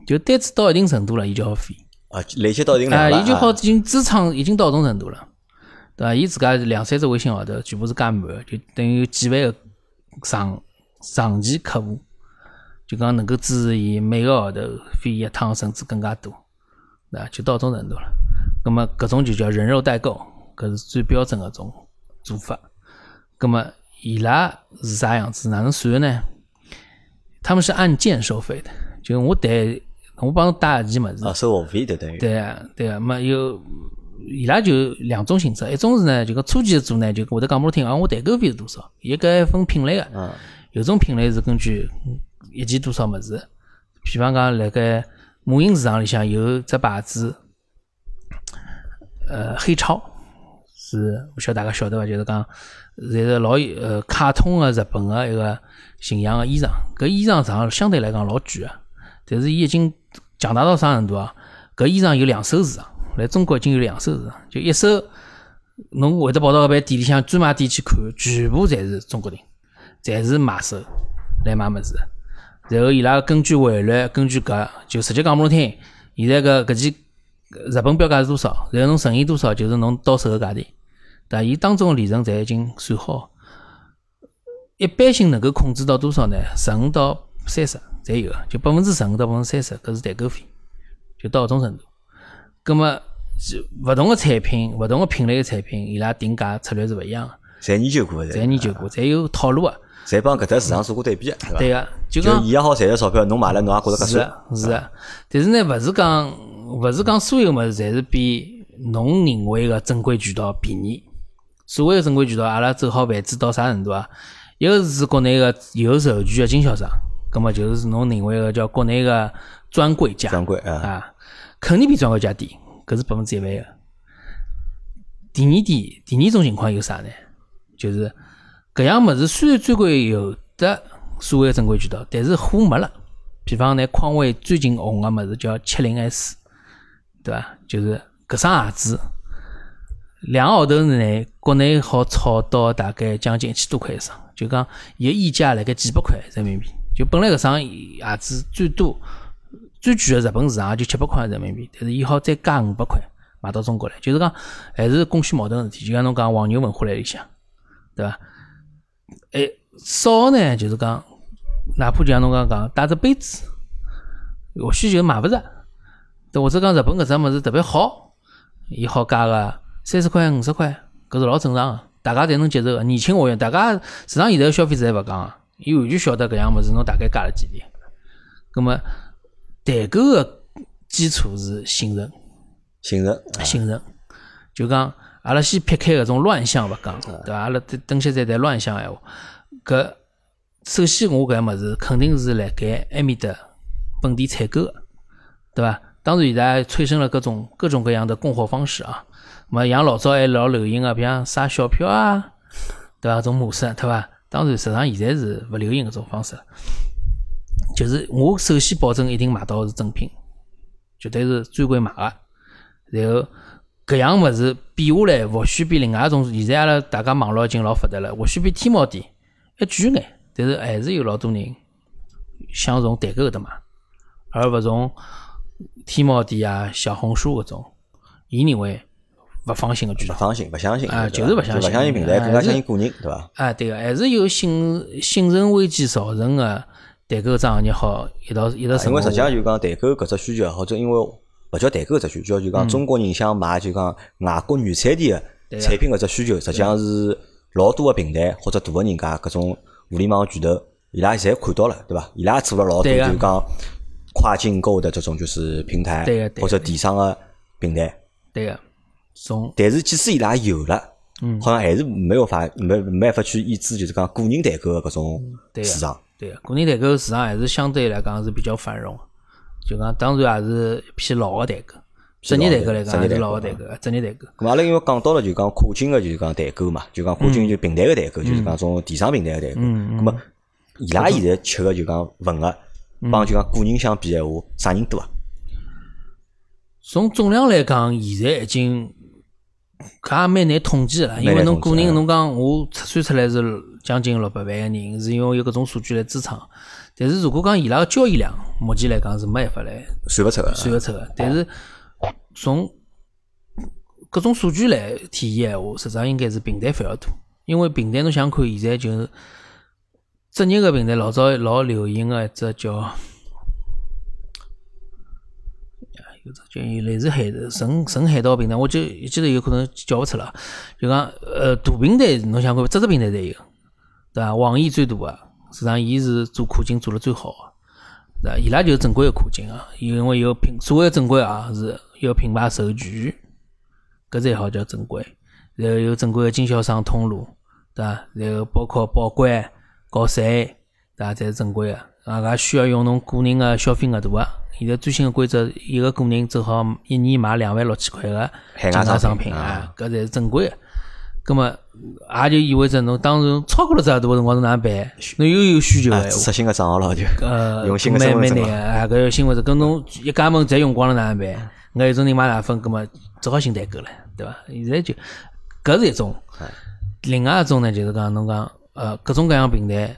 就单子到一定程度了，伊就好飞。啊，累积到一定量了。啊，伊就好已经支撑已经到种程度了，对伐？伊自家两三只微信号头全部是加满个，就等于有几万个长长期客户，就讲能够支持伊每个号头飞一趟，甚至更加多，对伐？就到种程度了。咁么，搿种就叫人肉代购，搿是最标准个种做法。咁么，伊拉是啥样子？哪能算呢？他们是按件收费的，就我带我帮侬带一件物事，啊，收学费的等于。对啊，对啊。没有伊拉就两种性质，一种是呢，就讲初级的做呢，就会得讲拨侬听，啊，我代购费是多少？伊搿分品类个，有种品类是根据一件多少物事，比方讲辣盖母婴市场里向有只牌子。呃，黑超是，勿晓得大家晓得伐？就是讲，侪是老呃卡通个日本个一个形象个衣裳。搿衣裳上相对来讲老贵个，但是伊已经强大到啥程度啊？搿衣裳有两手市场，来中国已经有两手市场，就一手侬会得跑到搿爿店里向专卖店去看，全部侪是中国人，侪是买手来买物事。然后伊拉根据汇率，根据搿就直接讲拨侬听，现在搿搿件。日本标价是多少？然后侬乘以多少，就是侬到手个价钿。对伊当中利润侪已经算好。一般性能够控制到多少呢？十五到三十侪有，就百分之十五到百分之三十，搿是代购费，就到搿种程度。葛末勿同个产品、勿同个品类个产品，伊拉定价策略是勿一样个。侪研究过，侪研究过，侪有套路个。侪帮搿搭市场做过对比个，对个，就讲伊也好赚着钞票，侬买了侬也觉着合算。是个，但是呢，勿是讲。勿是讲所有物事侪是比侬认为个正规渠道便宜。所谓个正规渠道，阿拉走好范子到啥程度啊？一个是国内个有授权个经销商，葛末就是侬认为个叫国内个专柜价。专柜啊，肯定比专柜价低，搿是百分之一万个。第二点，第二种情况有啥呢？就是搿样物事虽然专柜有的所谓个正规渠道，但是货没了。比方呢，匡威最近红个物事叫七零 S。对伐？就是搿双鞋子，两个号头内国内好炒到大概将近一千多块一双，就讲伊个溢价辣盖几百块人民币。就本来搿双鞋子最多最贵个日本市场就七百块人民币，但是伊好再加五百块卖到中国来，就是讲还是供需矛盾事体。就像侬讲黄牛文化来里向，对伐？哎，少呢，就是讲，哪怕就像侬刚刚讲带只杯子，或许就买勿着。或者讲日本搿只物事特别好，伊好加个三十块五十块，搿是老正常个，大家侪能接受个。年轻学员，大家市场现在消费者还勿讲个，伊完全晓得搿样物事侬大概加了几钿。葛末代购个基础是信任，信任，信任。就讲阿拉先撇开搿种乱象勿讲，对伐？阿拉等等歇再谈乱象闲话。搿首先我搿物事肯定是辣盖埃面搭本地采购个，对伐？当然，现在催生了各种各种各样的供货方式啊。么像老早还老流行个，比方刷小票啊，对伐？种模式，对伐？当然，实际上现在是勿流行搿种方式。就是我首先保证一定买到是正品，绝对是专柜买个。然后搿样物事比下来，或许比另外一种，现在阿拉大家网络已经老发达了，或许比天猫店还贵眼，但是还是有老多人想从代购搿搭买，而勿从。天猫店啊，小红书搿种，伊认为勿放心个巨头。勿放心，勿相信啊，就是勿相信，勿相信平台，更加相信个人，对伐？啊，对个，还是有信信任危机造成个代购桩行业好一道一道成因为实际上就讲代购搿只需求，或者因为勿叫代购只需求，就讲中国人想买就讲外国原产地个产品搿只需求，实际上是老多个平台或者大个人家搿种互联网巨头，伊拉侪看到了，对伐？伊拉做了老多就讲跨境购的这种就是平台或者电商个平台。对个，从但是即使伊拉有了，嗯，好像还是没有法没没办法去抑制，就是讲个人代购个搿种市场。对个，个人代购市场还是相对来讲是比较繁荣。就讲，当然也是一批老个代购，职业代购来讲还是老个代购，职业代购。咁阿拉因为讲到了就讲跨境个，就是讲代购嘛，就讲跨境就平台个代购，就是讲种电商平台个代购。咁么伊拉现在吃个就讲份额，帮就讲个人相比闲话，啥人多啊？从总量来讲，现在已经搿也蛮难统计了，因为侬个人侬讲我测算出来是将近六百万个人，是因为有搿种数据来支撑。但是如果讲伊拉个交易量，目前来讲是没办法来算勿出个，算勿出个。但是从各种数据来体现闲话，实际上应该是平台反而多。因为平台侬想看，现在就是职业个平台，老早老流行个一只叫，有只叫类似海神神海盗平台，我就一记头有可能叫勿出了。就讲呃，大平台侬想看，只只平台侪有，对伐？网易最大个。实际上，伊是做跨境做了最好个，对伊拉就是正规个跨境啊，因为有品所谓正规啊，是有品牌授权，搿才好叫正规。然后有正规个经销商通路，对伐？然后包括报关、交税，对伐？才是正规个。搿需要用侬个人个消费额度啊。现在最新个规则，一个个人正好一年买两万六千块个海外商品啊，搿才是正规个。葛么，也就意味着侬当时超过了这多辰光，侬哪能办？侬又有需求，设新个账号了就，呃，用新个身份证啊，搿新份证，跟侬一家门侪用光了哪能办？搿有种人买奶粉，葛么只好新代购了，对伐？现在就搿是一种，另外一种呢，就是讲侬讲，呃，各种各样平台，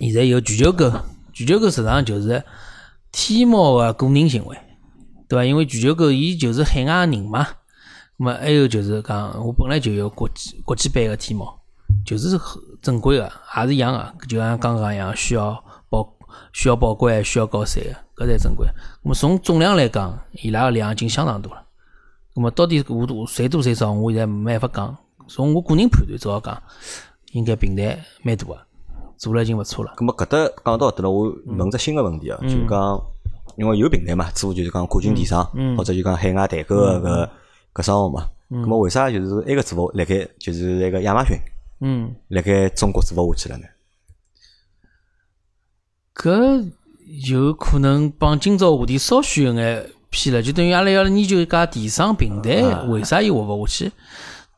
现在有全球购，全球购实际上就是天猫个个人行为，对伐？因为全球购伊就是海外人嘛。那么还有就是讲，我本来就有国际国际版个天猫，就是正规个，也是一样个，就像刚刚一样，需要报需要报关，需要交税个，搿才正规。那么从总量来讲，伊拉个量已经相当多了。那么到底我多谁多谁少，我现在没办法讲。从我个人判断，只好讲，应该平台蛮多个，做了已经勿错了。咁么搿搭讲到搿搭了，我问只新个问题啊，就讲因为有平台嘛，做就是讲跨境电商，或者就讲海外代购个搿。搿生活嘛，咁么为啥就是埃个做勿辣盖就是那个亚马逊，嗯，辣盖中国做勿下去了呢？搿有可能帮今朝话题稍许有眼偏了，就等于阿拉要研究一家电商平台为啥伊活勿下去？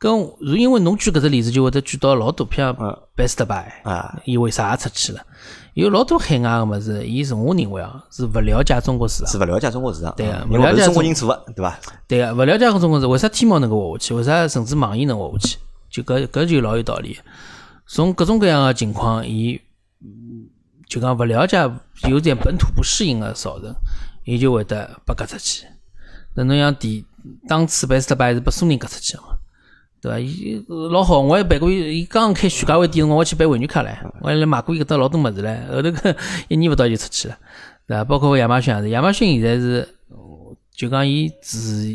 搿是因为侬举搿只例子，就会得举到老多，譬如 Best Buy 啊，伊为啥出去了？有老多海外个物事，伊是我认为啊，是勿了解中国市场，是勿了解中国市场，对个，勿了解中国人做个，对伐？对个，勿了解中国市，为啥天猫能够活下去？为啥甚至网易能活下去？就搿搿就老有道理。从各种各样个情况，伊就讲勿了解，有点本土不适应个造成，伊就会得被割出去。那侬像第当初 Best Buy 是被苏宁割出去个嘛？对伐？伊老好，我还办过。伊刚刚开徐家汇店辰光，我去办会员卡唻，我还来买过伊搿搭老多物事唻。后头个一年勿到就出去了，对伐？包括亚马逊也是，亚马逊现在是就讲伊自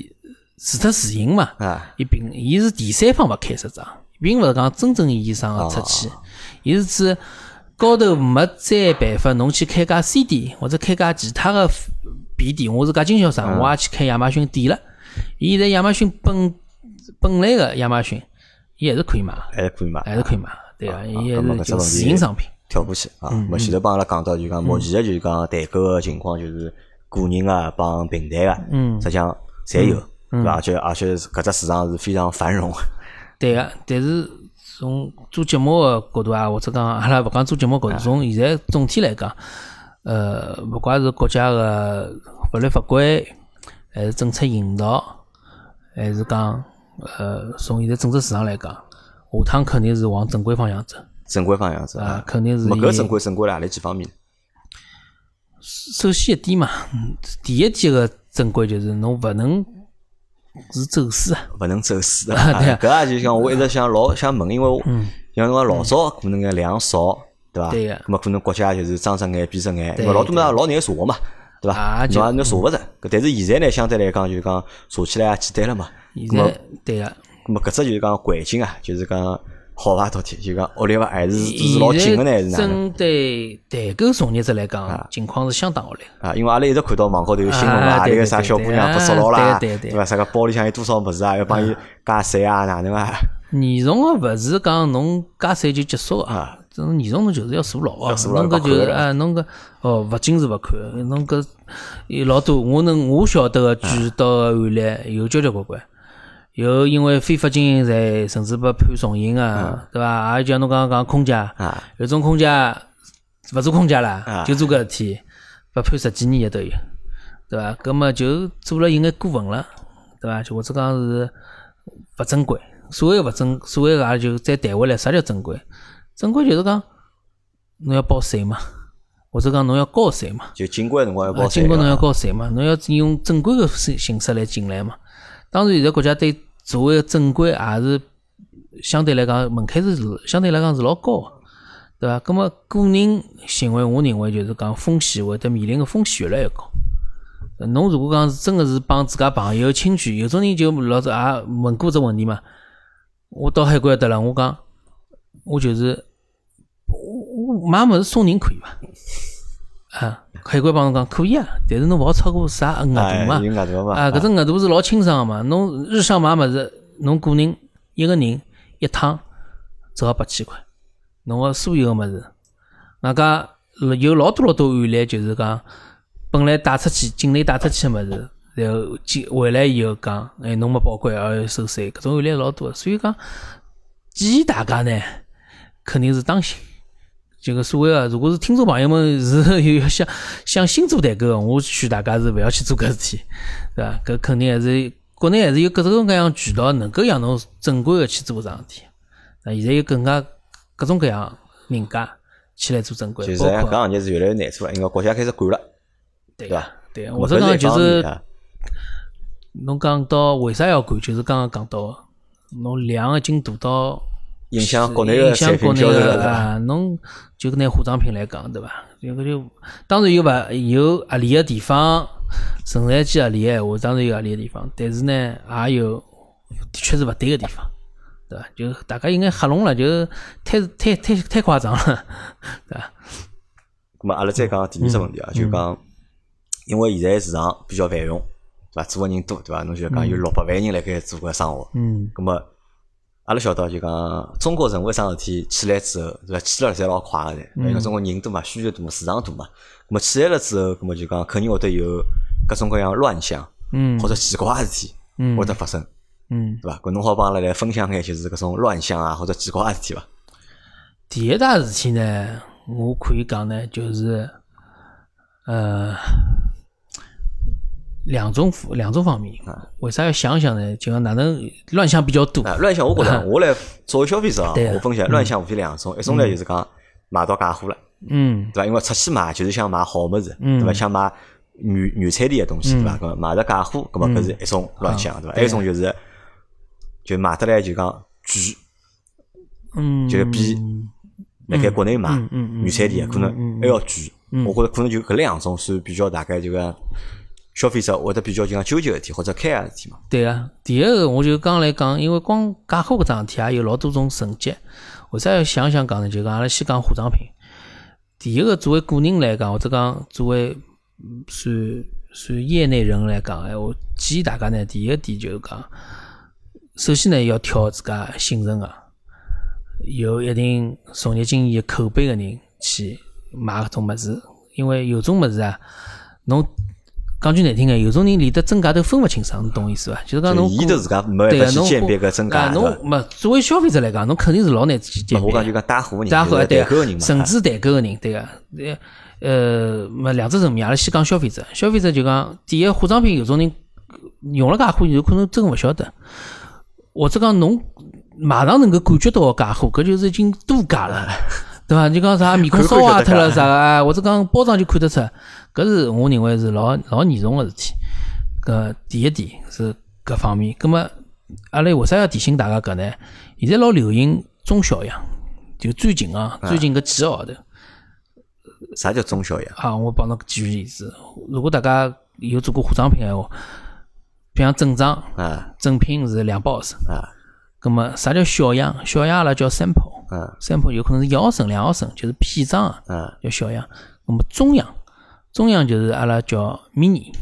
自特自营嘛，伊并伊是第三方勿开实账，并勿是讲真正意义上个出去，伊是指高头没再办法，侬去开家 C 店或者开家其他个 B 店，我是家经销商，我也去开亚马逊店了。伊现在亚马逊本。本来个亚马逊，伊还是可以买，还是可以买，还是可以买，对啊，伊还是自营商品。跳过去啊，我前头帮阿拉讲到，就讲目前个就是讲代购个情况，就是个人啊帮平台个，嗯，实际上侪有，对伐？而且而且搿只市场是非常繁荣。对个，但是从做节目个角度啊，或者讲阿拉勿讲做节目角度，从现在总体来讲，呃，勿管是国家个法律法规，还是政策引导，还是讲。呃，从现在整个市场来讲，下趟肯定是往正规方向走。正规方向走啊，肯定是。么搿正规正规辣何里几方面？首先一点嘛，第一点个正规就是侬勿能是走私啊，勿能走私的。搿也就讲我一直想老想问，因为像侬讲老早可能个量少，对伐？对个。咾么可能国家就是睁只眼闭只眼，因为老多嘛老难查个嘛，对伐？侬也侬查勿着。但是现在呢，相对来讲就是讲查起来也简单了嘛。现在对个。咾么搿只就是讲环境啊，就是讲。好伐？到底就讲恶劣伐？还是是老紧个呢？还是哪针对代购从业者来讲，情况是相当恶劣啊！因为阿拉一直看到网高头有新闻嘛，那个啥小姑娘被捉牢啦，对伐？啥个包里向有多少物事啊？要帮伊加税啊？哪能啊？严重个勿是讲侬加税就结束个啊！这种严重侬就是要坐牢啊！侬搿就是啊，侬搿哦，勿仅是勿看，侬搿有老多，我能我晓得个举到个案例有交交关关。有因为非法经营罪，甚至被判重刑啊，对伐？也像侬刚刚讲空姐，有种空姐勿做空姐了，就做搿事体，被判十几年也都有，对伐？搿么就做了有眼过分了，对伐？就或者讲是勿正规，所谓勿正，所谓个就再谈回来，啥叫正规？正规就是讲侬要报税嘛，或者讲侬要交税嘛，就进关辰光要报税，进关侬要交税嘛，侬要用正规个形形式来进来嘛。当然，现在国家对作为正规也是相对来讲门槛是相对来讲是老高个，对伐？咁么个人行为，我认为就是讲风险会得面临个风险越来越高。侬如果讲是真个是帮自家朋友亲戚，有种人就老早也问过这问题嘛。我到海关得了，我讲我就是我我买物事送人可以伐？啊，海关帮侬讲可以啊，但是侬勿好超过啥额度嘛。啊，搿只额度是老清爽个嘛。侬日常买物事，侬个人一个人一趟只好八千块。侬个所有个物事，外加有老多老多案例，就是讲本来带出去境内带出去个物事，然后进回来以后讲，哎，侬没报关而收税，搿种案例老多。所以讲建议大家呢，肯定是当心。这个所谓啊，如果是听众朋友们是有想想新做代购，我劝大家是勿要去做搿事体，对伐？搿肯定还是国内还是有各种各样渠道能够让侬正规的去做桩事体。那现在有更加各种各样人家起来做正规，就是搿行业是越来越难做了，因为国家开始管了，对伐？对，我这讲就是侬讲到为啥要管，就是刚刚讲到侬量已经大到。影响国内的产品销售啊！侬就拿化妆品来讲，对伐？这个就当然有勿，有合理的地方，生产机合理的话，当然有合理的地方。但是呢，也有的确是勿对的地方，对伐？就大家应该吓聋了，就太太太太夸张了，对伐？那么阿拉再讲第二只问题啊，就讲因为现在市场比较繁荣，对伐？做个人多，对伐？侬就讲有六百万人辣盖做个生活，嗯，那么。阿拉晓得就讲中国人为啥事体起来之后，对伐？起来侪老快个噻，因为中国人多嘛，需求多嘛，市场大嘛。咁么起来了之后，咁么就讲肯定会得有各种各样乱象，嗯，或者奇怪个事体，嗯，会得发生，嗯，对伐？搿侬好帮阿拉来分享眼，就是搿种乱象啊，或者奇怪个事体伐？第一大事体呢，我可以讲呢，就是呃。两种两种方面，为啥要想想呢？就讲哪能乱象比较多？乱象，我觉着我来作为消费者啊，我分析乱象无非两种，一种呢就是讲买到假货了，嗯，对伐？因为出去买就是想买好物事，对伐？想买原原产地的东西，对伐？搿买着假货，搿么搿是一种乱象，对伐？还有一种就是就买得来就讲贵，嗯，就比辣盖国内买原产地可能还要贵，我觉着可能就搿两种算比较大概就讲。消费者会得比较就讲纠结一点或者开个事体嘛？对啊，第一个我就刚来讲，因为光假货搿桩事体也有老多种层级。为啥要想想讲呢？就讲阿拉先讲化妆品。第一个作为个人来讲，或者讲作为算算业内人来讲，哎，我建议大家呢，第一个点就是讲，首先呢要挑自家信任个、有一定从业经验、口碑个人去买搿种物事，因为有种物事啊，侬。讲句难听个，有种人连得真假都分勿清爽，侬懂意思伐？就是讲侬对啊，侬鉴别个真假，侬没作为消费者来讲，侬肯定是老难去鉴别。我讲就讲带货人，带货代购人，甚至代购个人，对个，呃，没两只层面，阿拉先讲消费者。消费者就讲，第一化妆品有种人用了假货，有可能真勿晓得，或者讲侬马上能够感觉到假货，搿就是已经多假了。对伐？就讲啥面孔烧坏脱了啥个，或者讲包装就看得出，搿是我认为是老老严重个事体。搿第一点是搿方面。葛末阿拉为啥要提醒大家搿呢？现在老流行中小样，就最近啊，最近搿几个号头。啥叫中小样？啊，我帮侬举个例子。如果大家有做过化妆品闲话，比方正装啊，正品是两百毫升啊。葛末啥叫小样？小样阿拉叫 sample，嗯，sample 有可能是一毫升、两毫升，就是片装啊，嗯，叫小样。葛末中样，中央就是阿拉叫 mini。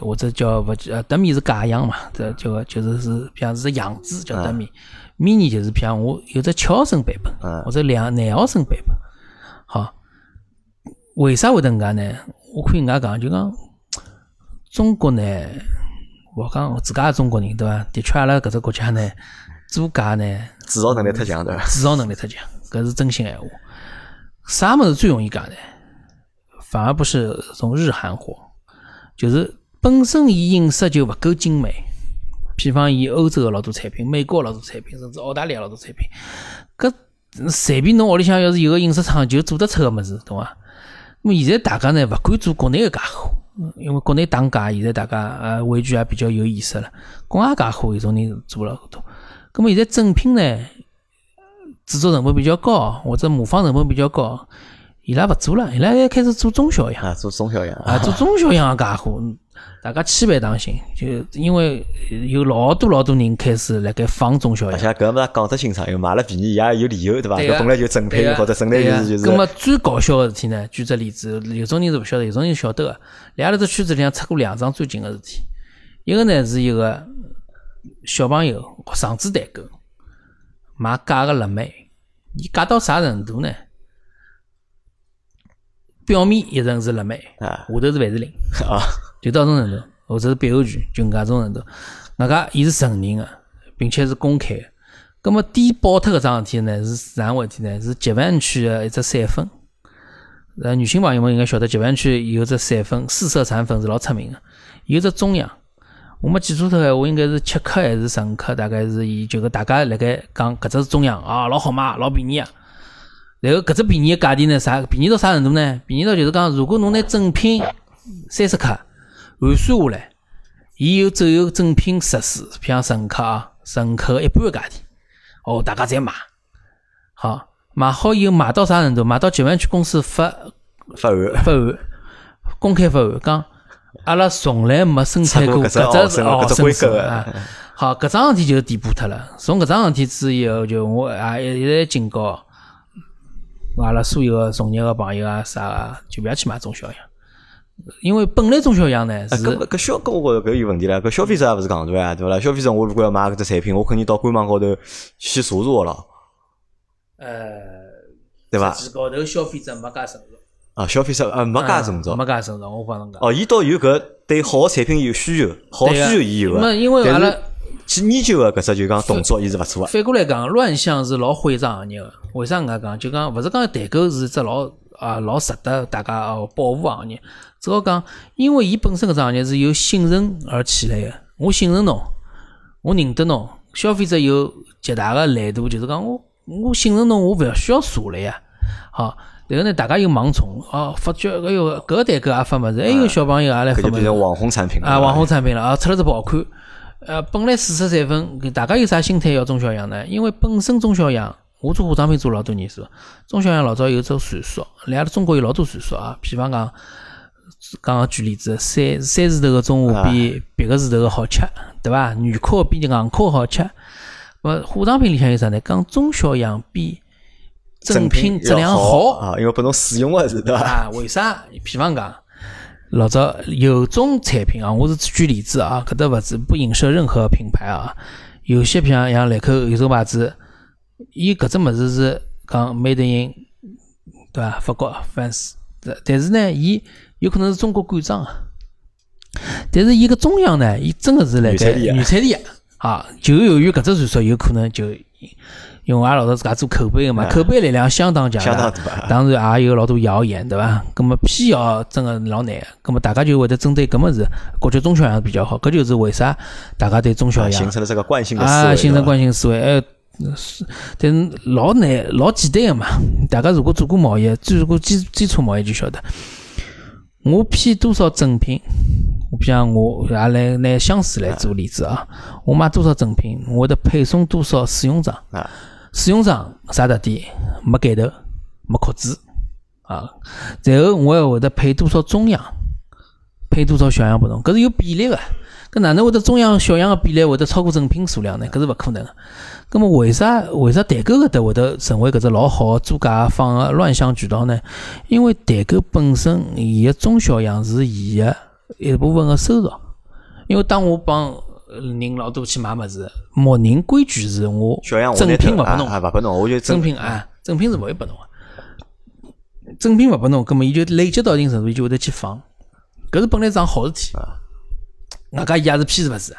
或者叫勿呃德米是假样嘛？这叫就是是，比方是样子叫德米。，mini 就是比方我有只七毫升版本，或者两廿毫升版本。好，为啥会得搿样呢？我可以搿样讲，就讲中国呢，我讲我自家是中国人对伐？的确，阿拉搿只国家呢，做假呢，制造能力太强对伐？制造能力太强，搿是真心闲话。啥物事最容易假呢？反而不是从日韩货，就是。本身伊印刷就勿够精美，比方以欧洲个老多产品、美国个老多产品，甚至澳大利亚老多产品，搿随便侬屋里向要是有个印刷厂就做得出个物事，懂伐？那么现在大家呢勿敢做国内个假货，因为国内打假，现在大家呃维权也比较有意识了。国外假货有种人做了好多，那么现在正品呢，制作成本比较高，或者模仿成本比较高，伊拉勿做了，伊拉要开始做中小样啊，做中小样啊，做中小样个假货。大家千万当心，就因为有老多老多人开始辣盖仿中小样。而且搿么讲得清爽，又买了便宜也有理由，对伐？搿本来就正品或者本来就是就是。搿么最搞笑个事体呢？举只例子，有种人是勿晓得，有种人晓得个。辣阿拉只圈子里向出过两桩最近个事体，一个呢是一个小朋友学生子代购买假个辣妹，伊假到啥程度呢？表面一层是辣妹，下头是凡士林。啊。就到种程度，或者是别后拳，就搿种程度。外加伊是承认个，并且是公开个。葛末低爆脱搿桩事体呢，是啥问题呢？是集万区个一只散粉。呃，女性朋友们应该晓得，集万区有只散粉，四色产粉是老出名个。有只中样，我没记错脱闲话，应该是七克还是十五克？大概是以就个大家辣盖讲搿只是中样啊，老好卖，老便宜啊。然后搿只便宜个价钿呢，啥便宜到啥程度呢？便宜到就是讲，如果侬拿正品三十克。换算下来，伊有只有正品十四，像十五克啊，十五克一半个价钿。哦，大家侪买，好买好以后买到啥程度？买到集湾区公司发发函发函，公开发函，讲阿拉从来没生产过搿只哦规格啊。好，搿桩事体就填补脱了。从搿桩事体之后，就我也一直警告阿拉所有个从业个朋友啊啥个，就勿要去买中小样。因为本来中小样呢，是搿搿消搿我搿有问题了。搿消费者也勿是戆大呀，对伐？消费者我如果要买搿只产品，我肯定到官网高头去查查了。呃，对伐？高头消费者没介成熟。啊，消费者呃没介成熟，没介成熟，我帮侬讲。哦，伊倒有搿对好个产品有需求，好需求伊有个。因为阿拉去研究个搿只就讲动作，伊是勿错个。反过来讲，乱象是老毁账行业个。为啥搿能讲？就讲勿是讲代购是只老啊老值得大家哦保护行业。主要讲，因为伊本身搿只行业是由信任而起来个，我信任侬，我认得侬，消费者有极大个难度，就是讲我我信任侬，我勿要需要查了呀。好，然后呢，大家又盲从哦，发觉哎哟，搿个代购也发物事，还有小朋友也来发物事，变成网红产品了啊，网红产品了啊，出了只爆款。呃，本来四十三分，大家有啥心态要中小样呢？因为本身中小样，我做化妆品做老多年是吧？中小样老早有只传说，辣阿拉中国有老多传说啊，比方讲。刚刚举例子，三三字头个中华比别个字头个好吃，对伐？软壳比硬壳好吃。么化妆品里向有啥呢？讲中小样比正品质量好啊，因为拨侬使用个是对伐？啊，为啥？比方讲，老早有种产品啊，我是举例子啊，搿搭勿是不影射任何品牌啊。有些像像兰蔻有种牌子，伊搿只物事是讲 made in 对伐？法国 France，但是呢，伊有可能是中国改装啊，但是伊个中央呢，伊真的是来在原产地啊，就由于搿只传说，有可能就因为阿拉老早自家做口碑个嘛，口碑力量相当强大，当然也有老多谣言，对伐？葛么辟谣真个老难，葛么大家就会得针对搿么事，觉着中小样比较好，搿就是为啥大家对中小样形成了这个惯性的思维，形成惯性思维，哎，是，但是老难老简单个嘛，大家如果做过贸易，做过基基础贸易就晓得。我批多少正品，我比方我也来拿香水来做例子啊，我买多少正品，我会得配送多少试用装。啊，试用装啥特点？没盖头，没壳子啊。然后我还会得配多少中样，配多少小样不同，搿是有比例个。搿哪能会得中样小样个比例会得超过正品数量呢？搿是勿可能个。葛末为啥为啥代购搿搭会得成为搿只老好个租假放个乱象渠道呢？因为代购本身伊个中小样是伊个一部分个收入。因为当我帮人老多去买物事，默认规矩是我正品勿拨侬，勿拨侬，我就正品啊，正品是勿会拨侬个。正品勿拨侬，葛末伊就累积到一定程度，伊就会得去放。搿是本来桩好事体。外加伊也是批是勿是？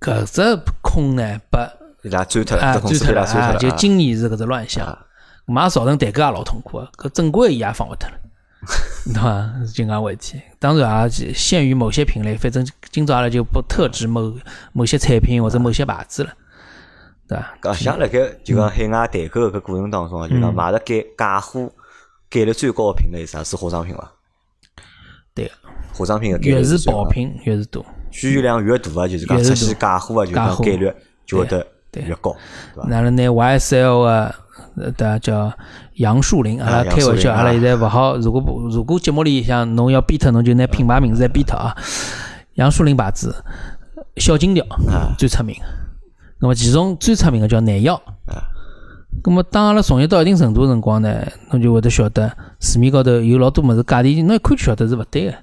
搿只空呢，拨伊拉钻脱了，钻脱了啊！就今年是搿只乱象，嘛造成代购也老痛苦个，搿正规伊也放勿脱了，对伐？是就搿回事体。当然也限于某些品类，反正今朝阿拉就不特指某某些产品或者某些牌子了，对伐？搿像辣盖就讲海外代购搿过程当中，就讲买了改假货概率最高个品类啥？是化妆品伐？对个。化妆品个越是爆品越是多，需求量越大个，就是讲出现假货个，就讲概率就会得越高，对伐？那了拿 YSL 个，对叫杨树林，阿拉开玩笑，阿拉现在勿好。如果如果节目里向侬要比脱，侬就拿品牌名字再比脱啊。杨树林牌子，小金条最出名。那么其中最出名个叫南药。咁么，当阿拉从业到一定程度辰光呢，侬就会得晓得市面高头有老多物事价钿，侬一看就晓得是勿对个。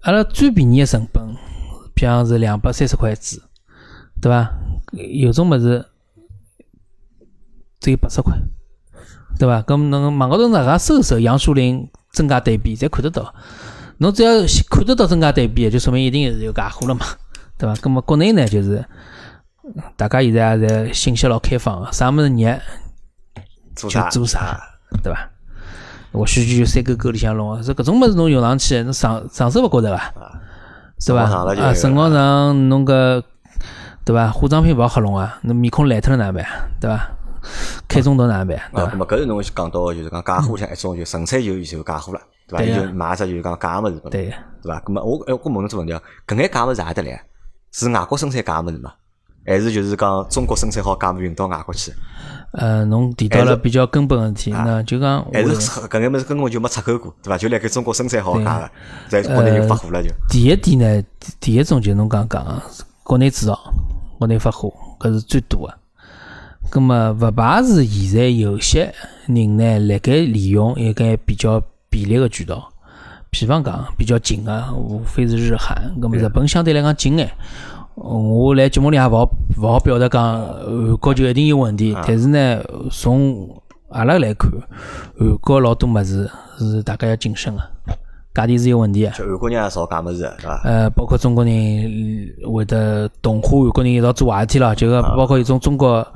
阿拉最便宜个成本，比方是两百三十块一支，对伐？有种物事只有八十块，对伐？咁侬网高头哪能搜搜杨树林增加对比，侪看得到。侬只要看得到增加对比，就说明一定是有假货了嘛，对伐？咁么国内呢，就是大家现在也在信息老开放个，啥物事热就做啥，对伐？或许就三沟沟里向弄，说搿种物事侬用上去，侬上上手勿觉着伐？是伐？啊，辰光长弄个，对伐？化妆品勿好黑弄啊，侬面孔烂脱了哪能办？对伐？开中毒哪能办？啊，咁么搿是侬讲到就是讲假货像一种，就纯粹就就假货了，对伐？伊就买只就是讲假物事，对对伐？咁么我我问侬只问题哦，搿眼假物事哪得来？是外国生产假物事嘛？还是就是讲中国生产好假物运到外国去？呃，侬提到了比较根本问题，那就讲还是搿眼物事根本就没出口过，对伐？就辣盖中国生产好假个，在国内就发货了就。第一点呢，第一种就侬刚讲个，国内制造，国内发货，搿是最多的。葛末勿排除现在有些人呢，辣盖利用一个比较便利的渠道，比方讲比较近的，无非是日韩，葛末日本相对来讲近眼。我来节目里也勿好勿好表达讲韩国就一定有问题，但是呢，从阿拉来看，韩国老多物事是大家要谨慎个，价钿是有问题个。就韩国人也造假物事，是伐？呃，包括中国人会得同化韩国人一道做坏事体咯，就个包括一种中国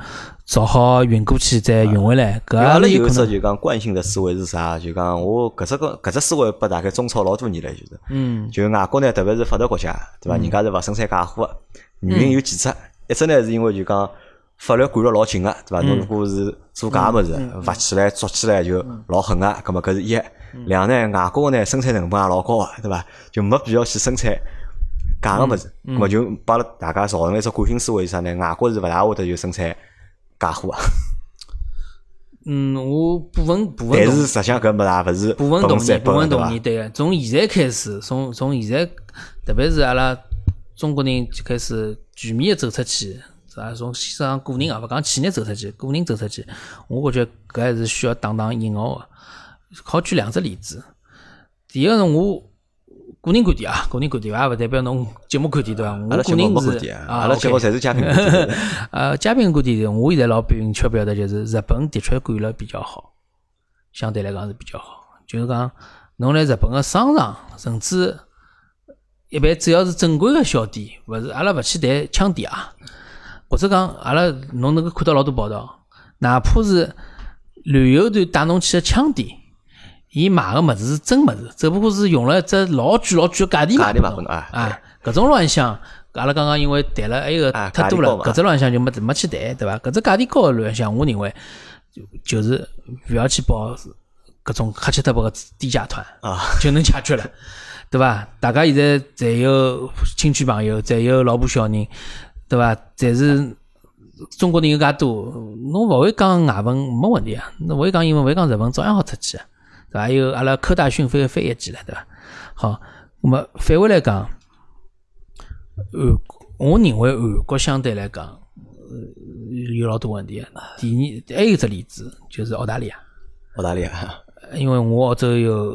造好运过去再运回来，搿阿拉有只就讲惯性的思维是啥？就讲我搿只个搿只思维拨大概中超老多年了，就是，嗯，就外国呢，特别是发达国家，对伐？人家是勿生产假货个。原因有几只，一只呢是因为就讲法律管了老紧个，对伐？侬如果是做假物事，罚起来捉起来就老狠个，葛末搿是一。两呢，外国个呢生产成本也老高个，对伐？就没必要去生产假个物事，葛末就把了大家造成了一只惯性思维啥呢？外国是勿大会得就生产假货。嗯，我部分部分，但是实际上搿物事勿是部分同意，部分同意，对个。从现在开始，从从现在，特别是阿拉。中国人就开始全面的走出去，是吧？从先生个人啊，勿讲企业走出去，个人走出去，我觉着搿还是需要打打引号个。好举两只例子。第一个是我个人观点啊，个人观点也勿代表侬节目观点对伐？我个人是啊，阿拉节目侪是嘉宾观点。呃，嘉宾观点，我现在老明确表达就是，日本的确管了比较好，相对来讲是比较好。就是讲，侬来日本个商场，甚至。一般只要是正规个小店，勿是阿拉勿去谈枪店啊，或者讲阿拉侬能够看到老多报道，哪怕是旅游团带侬去个枪店，伊卖个物事是真物事，只不过是用了一只老贵老贵个价钿卖侬啊。搿种乱象，阿拉刚刚因为谈了还有个太多了，搿只乱象就没没去谈，对伐？搿只价钿高个乱象，我认为就就是勿要去报搿种黑七特白个低价团啊，就能解决了。对伐？大家现在侪有亲戚朋友，侪有老婆小人，对伐？侪是中国人有介多，侬勿会讲外文没问题啊，侬勿会讲英文，勿会讲日文，照样好出去啊，对伐？还有阿拉科大讯飞个翻译机了，对伐？好，那么反过来讲，韩，我认为韩国相对来讲，有老多问题。第二，还有只例子就是澳大利亚。澳大利亚，因为我澳洲有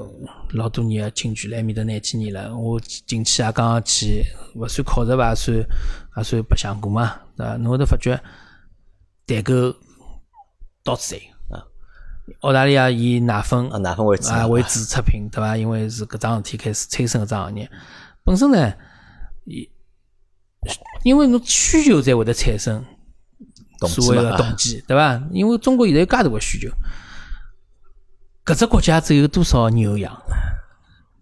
老多年个亲戚来面搭廿几年了，我进去也刚刚去，勿算考察吧，也算也算白相过嘛，对伐？侬会得发觉代购到处侪有啊。澳大利亚以奶粉啊奶粉为主啊为主出品，对伐？因为是搿桩事体开始催生搿桩行业，本身呢，因为侬需求才会得产生所谓个动机，对伐？因为中国现在有介大个需求。搿只国家只有多少牛羊，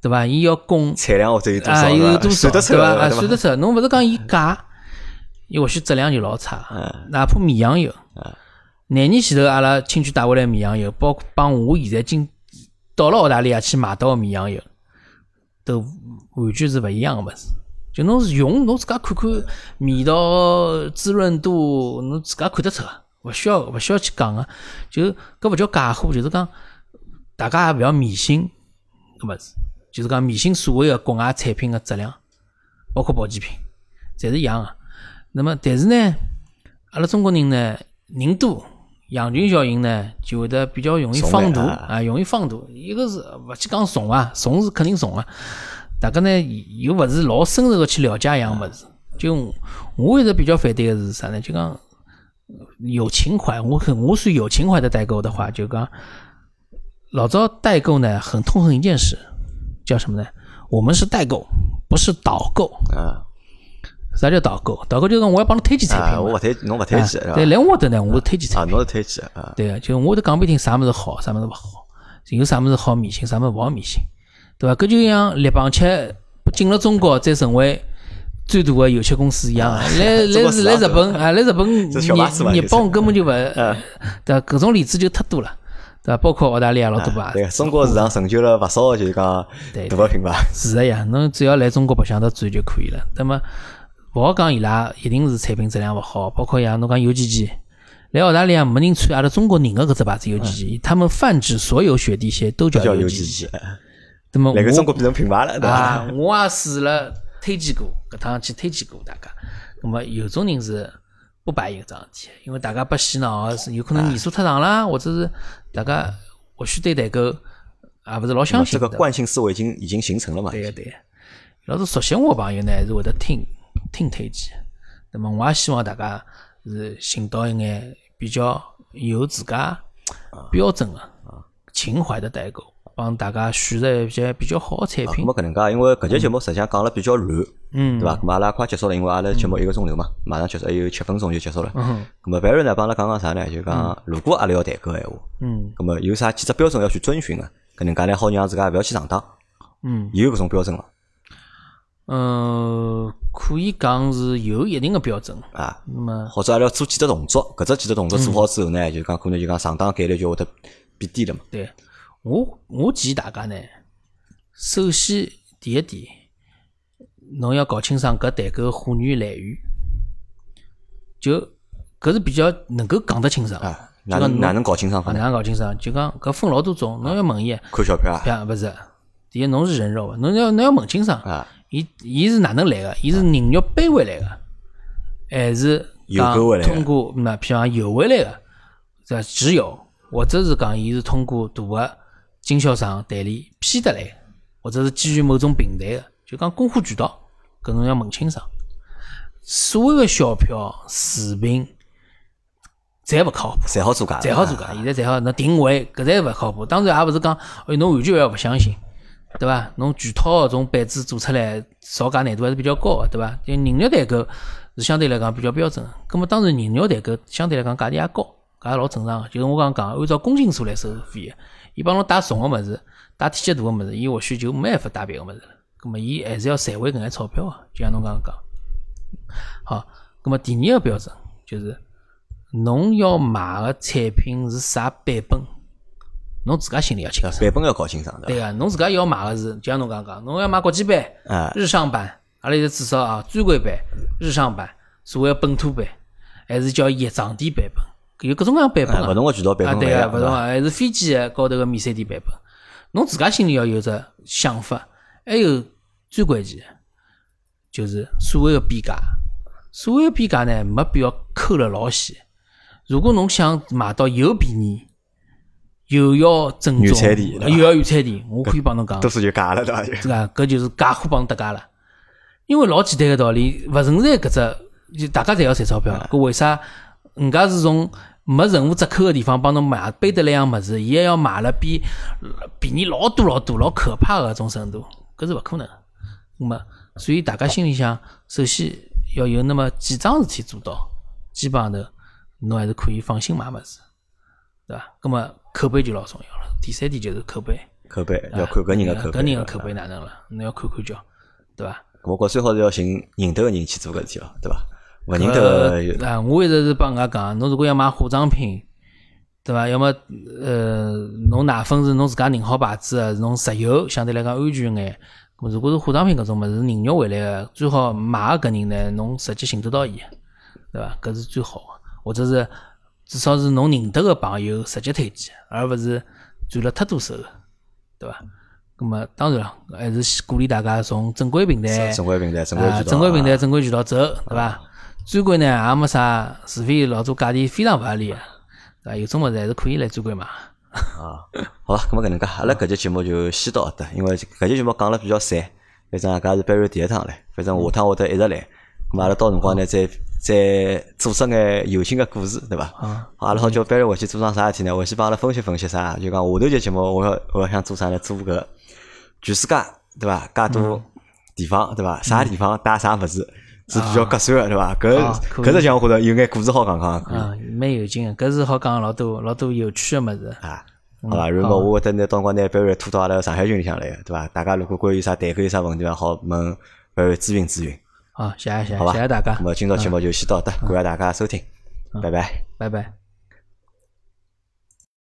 对伐？伊要供产量或者有多少，有多少，对伐？啊，算得出。侬勿是讲伊假，伊或许质量就老差。哪怕绵羊油，廿年前头阿拉亲戚带回来绵羊油，包括帮我现在进到了澳大利亚去买到个绵羊油，都完全是勿一样个物事。就侬是用，侬自家看看味道、滋润度，侬自家看得出，勿需要勿需要去讲个。就搿勿叫假货，就是讲。大家也勿要迷信搿物事，就是讲迷信所谓个国外产品个质量，包括保健品，侪是一样个。那么，但是呢，阿拉中国人呢，人多，羊群效应呢，就会得比较容易放大啊，容易放大。一个是勿去讲怂啊，怂是肯定怂啊。大家呢又勿是老深入个去了解一样物事。就我一直比较反对个是啥呢？就讲有情怀，我我是有情怀的代购的话，就讲。老早代购呢，很痛恨一件事，叫什么呢？我们是代购，不是导购啊。啥叫导购？导购就是我要帮侬推荐产品，我勿推，侬勿推荐。对，来我的呢，我是推荐产品。啊，侬是推荐啊。对啊，就我得讲拨你听，啥物事好，啥物事勿好，有啥物事好迷信，啥物事勿好迷信，对伐？搿就像立邦吃进了中国，再成为最大的油漆公司一样。来 来来日本啊，来日本日日本根本就勿，对伐？搿种例子就太多了。对伐？包括澳大利亚老多吧。对，中国市场成就了勿少，就是讲大个品牌。是的呀，侬只要来中国白相得转就可以了。那么，勿好讲伊拉一定是产品质量勿好，包括像侬讲油机机，来澳大利亚没人穿阿拉中国人的搿只牌子油机机，他们泛指所有雪地鞋都叫油机机。那么，来个中国变成品牌了，对吧？我也试了推荐过，搿趟去推荐过大家。那么有种人是。不摆一个桩事体，因为大家不洗脑，是有可能年数太长了，或者是大家或许对代购也不是老相信。这个惯性思维已经已经形成了嘛？对对。要是熟悉我朋友呢，是会得听听推荐。那么我也希望大家是寻到一眼比较有自家标准的情怀的代购。帮大家选择一些比较好的产品。咁么搿能介，因为搿节节目实际上讲了比较乱，嗯，对伐？咁阿拉快结束了，因为阿拉节目一个钟头嘛，马上结束，还有七分钟就结束了。嗯。咁么 Barry 呢，帮阿拉讲讲啥呢？就讲如果阿拉要代购闲话，嗯，咁么有啥几只标准要去遵循个？搿能介呢，好让自家勿要去上当。嗯。有搿种标准伐？嗯，可以讲是有一定的标准啊。那么或者阿拉要做几只动作，搿只几只动作做好之后呢，就讲可能就讲上当概率就会得变低了嘛。对。我我建议大家呢，首先第一点，侬要搞清爽搿代购货源来源，就搿是比较能够讲得清爽。啊，哪能哪能搞清爽法？哪能搞清爽？就讲搿分老多种，侬要问伊。看小票啊？勿是，第一侬是人肉，侬要侬要问清爽。啊。伊伊是哪能来个？伊是人肉背回来个，还是讲通过那譬如讲邮回来个？这只有，或者是讲伊是通过大个。经销商代理批得来，或者是基于某种平台的，就讲供货渠道，搿侬要问清爽。所有的小票、视频，侪勿靠谱，侪好做假，侪好做假。现在侪好，那定位搿侪勿靠谱。当然也勿是讲，哎，侬完全要勿相信，对伐？侬全套种板子做出来，造假难度还是比较高的，对伐？就人肉代购是相对来讲比较标准。葛么当然人肉代购相对来讲价钿也高，搿也老正常。就是我刚刚讲，按照公斤数来收费。伊帮侬带重个物事，带体积大个物事，伊或许就没办法带别个物事了。葛么伊还是要赚回搿眼钞票啊，就像侬刚刚讲。好，葛么第二个标准就是，侬要买个产品是啥版本，侬自家心里要清爽。版本要搞清爽的。对个，侬自家要买个是，就像侬刚刚讲，侬要买国际版、日上版，阿拉现在至少啊，专柜版、日上版，所谓本土版，还是叫液装底版本，有各种各样版本勿同个渠道版本对个，勿同个，还是飞机高头个免三 D 版本。侬自家心里要有只想法，还有最关键就是所谓个比价。所谓个比价呢，没必要抠了老细。如果侬想买到又便宜又要正宗，又要原产地，我可以帮侬讲，都是就假了，对伐？对 伐？搿就是假货帮侬搭界了。因为老简单个道理，勿存在搿只，就大家侪要赚钞票。搿为啥？人家是从没任何折扣个地方帮侬买背得来样物事，伊还要买了比便宜老多老多，老可怕个种程度，搿是勿可能。那么，所以大家心里想，首先要有那么几桩事体做到，基本上头。侬还是可以放心买物事，对伐？咁么口碑就老重要了。第三点就是口碑，口碑要看搿人个口碑，搿人个口碑哪能了？侬要看看叫，对伐？我觉最好是要寻认得个人去做搿事体咯，对伐？勿认得啊，我一直是帮人家讲，侬如果要买化妆品，对伐？要么呃，侬奶粉是侬自家认好牌子个，侬食油相对来讲安全眼。咁如果是化妆品搿种物事，人肉回来个，最好买个搿人呢，侬直接寻得到伊，对伐？搿是最好个。或者是至少是侬认得个朋友直接推荐，而勿是转了太多手，对伐？那么当然了，还是鼓励大家从正规平台、正规平台、正规渠道、正规平台、正规渠道走，对伐？专柜呢也没啥，除非老早价钿非常勿合理，对伐？有种物事还是可以来专柜买。啊，好吧，那么搿能介，阿拉搿节节目就先到这，因为搿节节目讲了比较散，反正搿也是班瑞第一趟来，反正下趟会得一直来，咁阿拉到辰光呢再。再做出眼有劲个故事，对伐？好，阿拉好叫 Barry 回去做桩啥事体呢？回去帮阿拉分析分析啥？就讲下头节节目，我要我要想做啥呢？做个全世界，对伐？介多地方，对伐？啥地方带啥物事是比较合算个，对伐？搿搿只讲或者有眼故事好讲讲。啊，蛮有劲个，搿是好讲老多老多有趣个物事啊。好伐？如果我会得拿到光拿 Barry 拖到阿拉上海群里向来，对伐？大家如果关于啥代购有啥问题，好问 Barry 咨询咨询。好，谢谢谢谢，谢谢大家。那么今朝节目就先到这，感谢大家收听，拜拜，拜拜。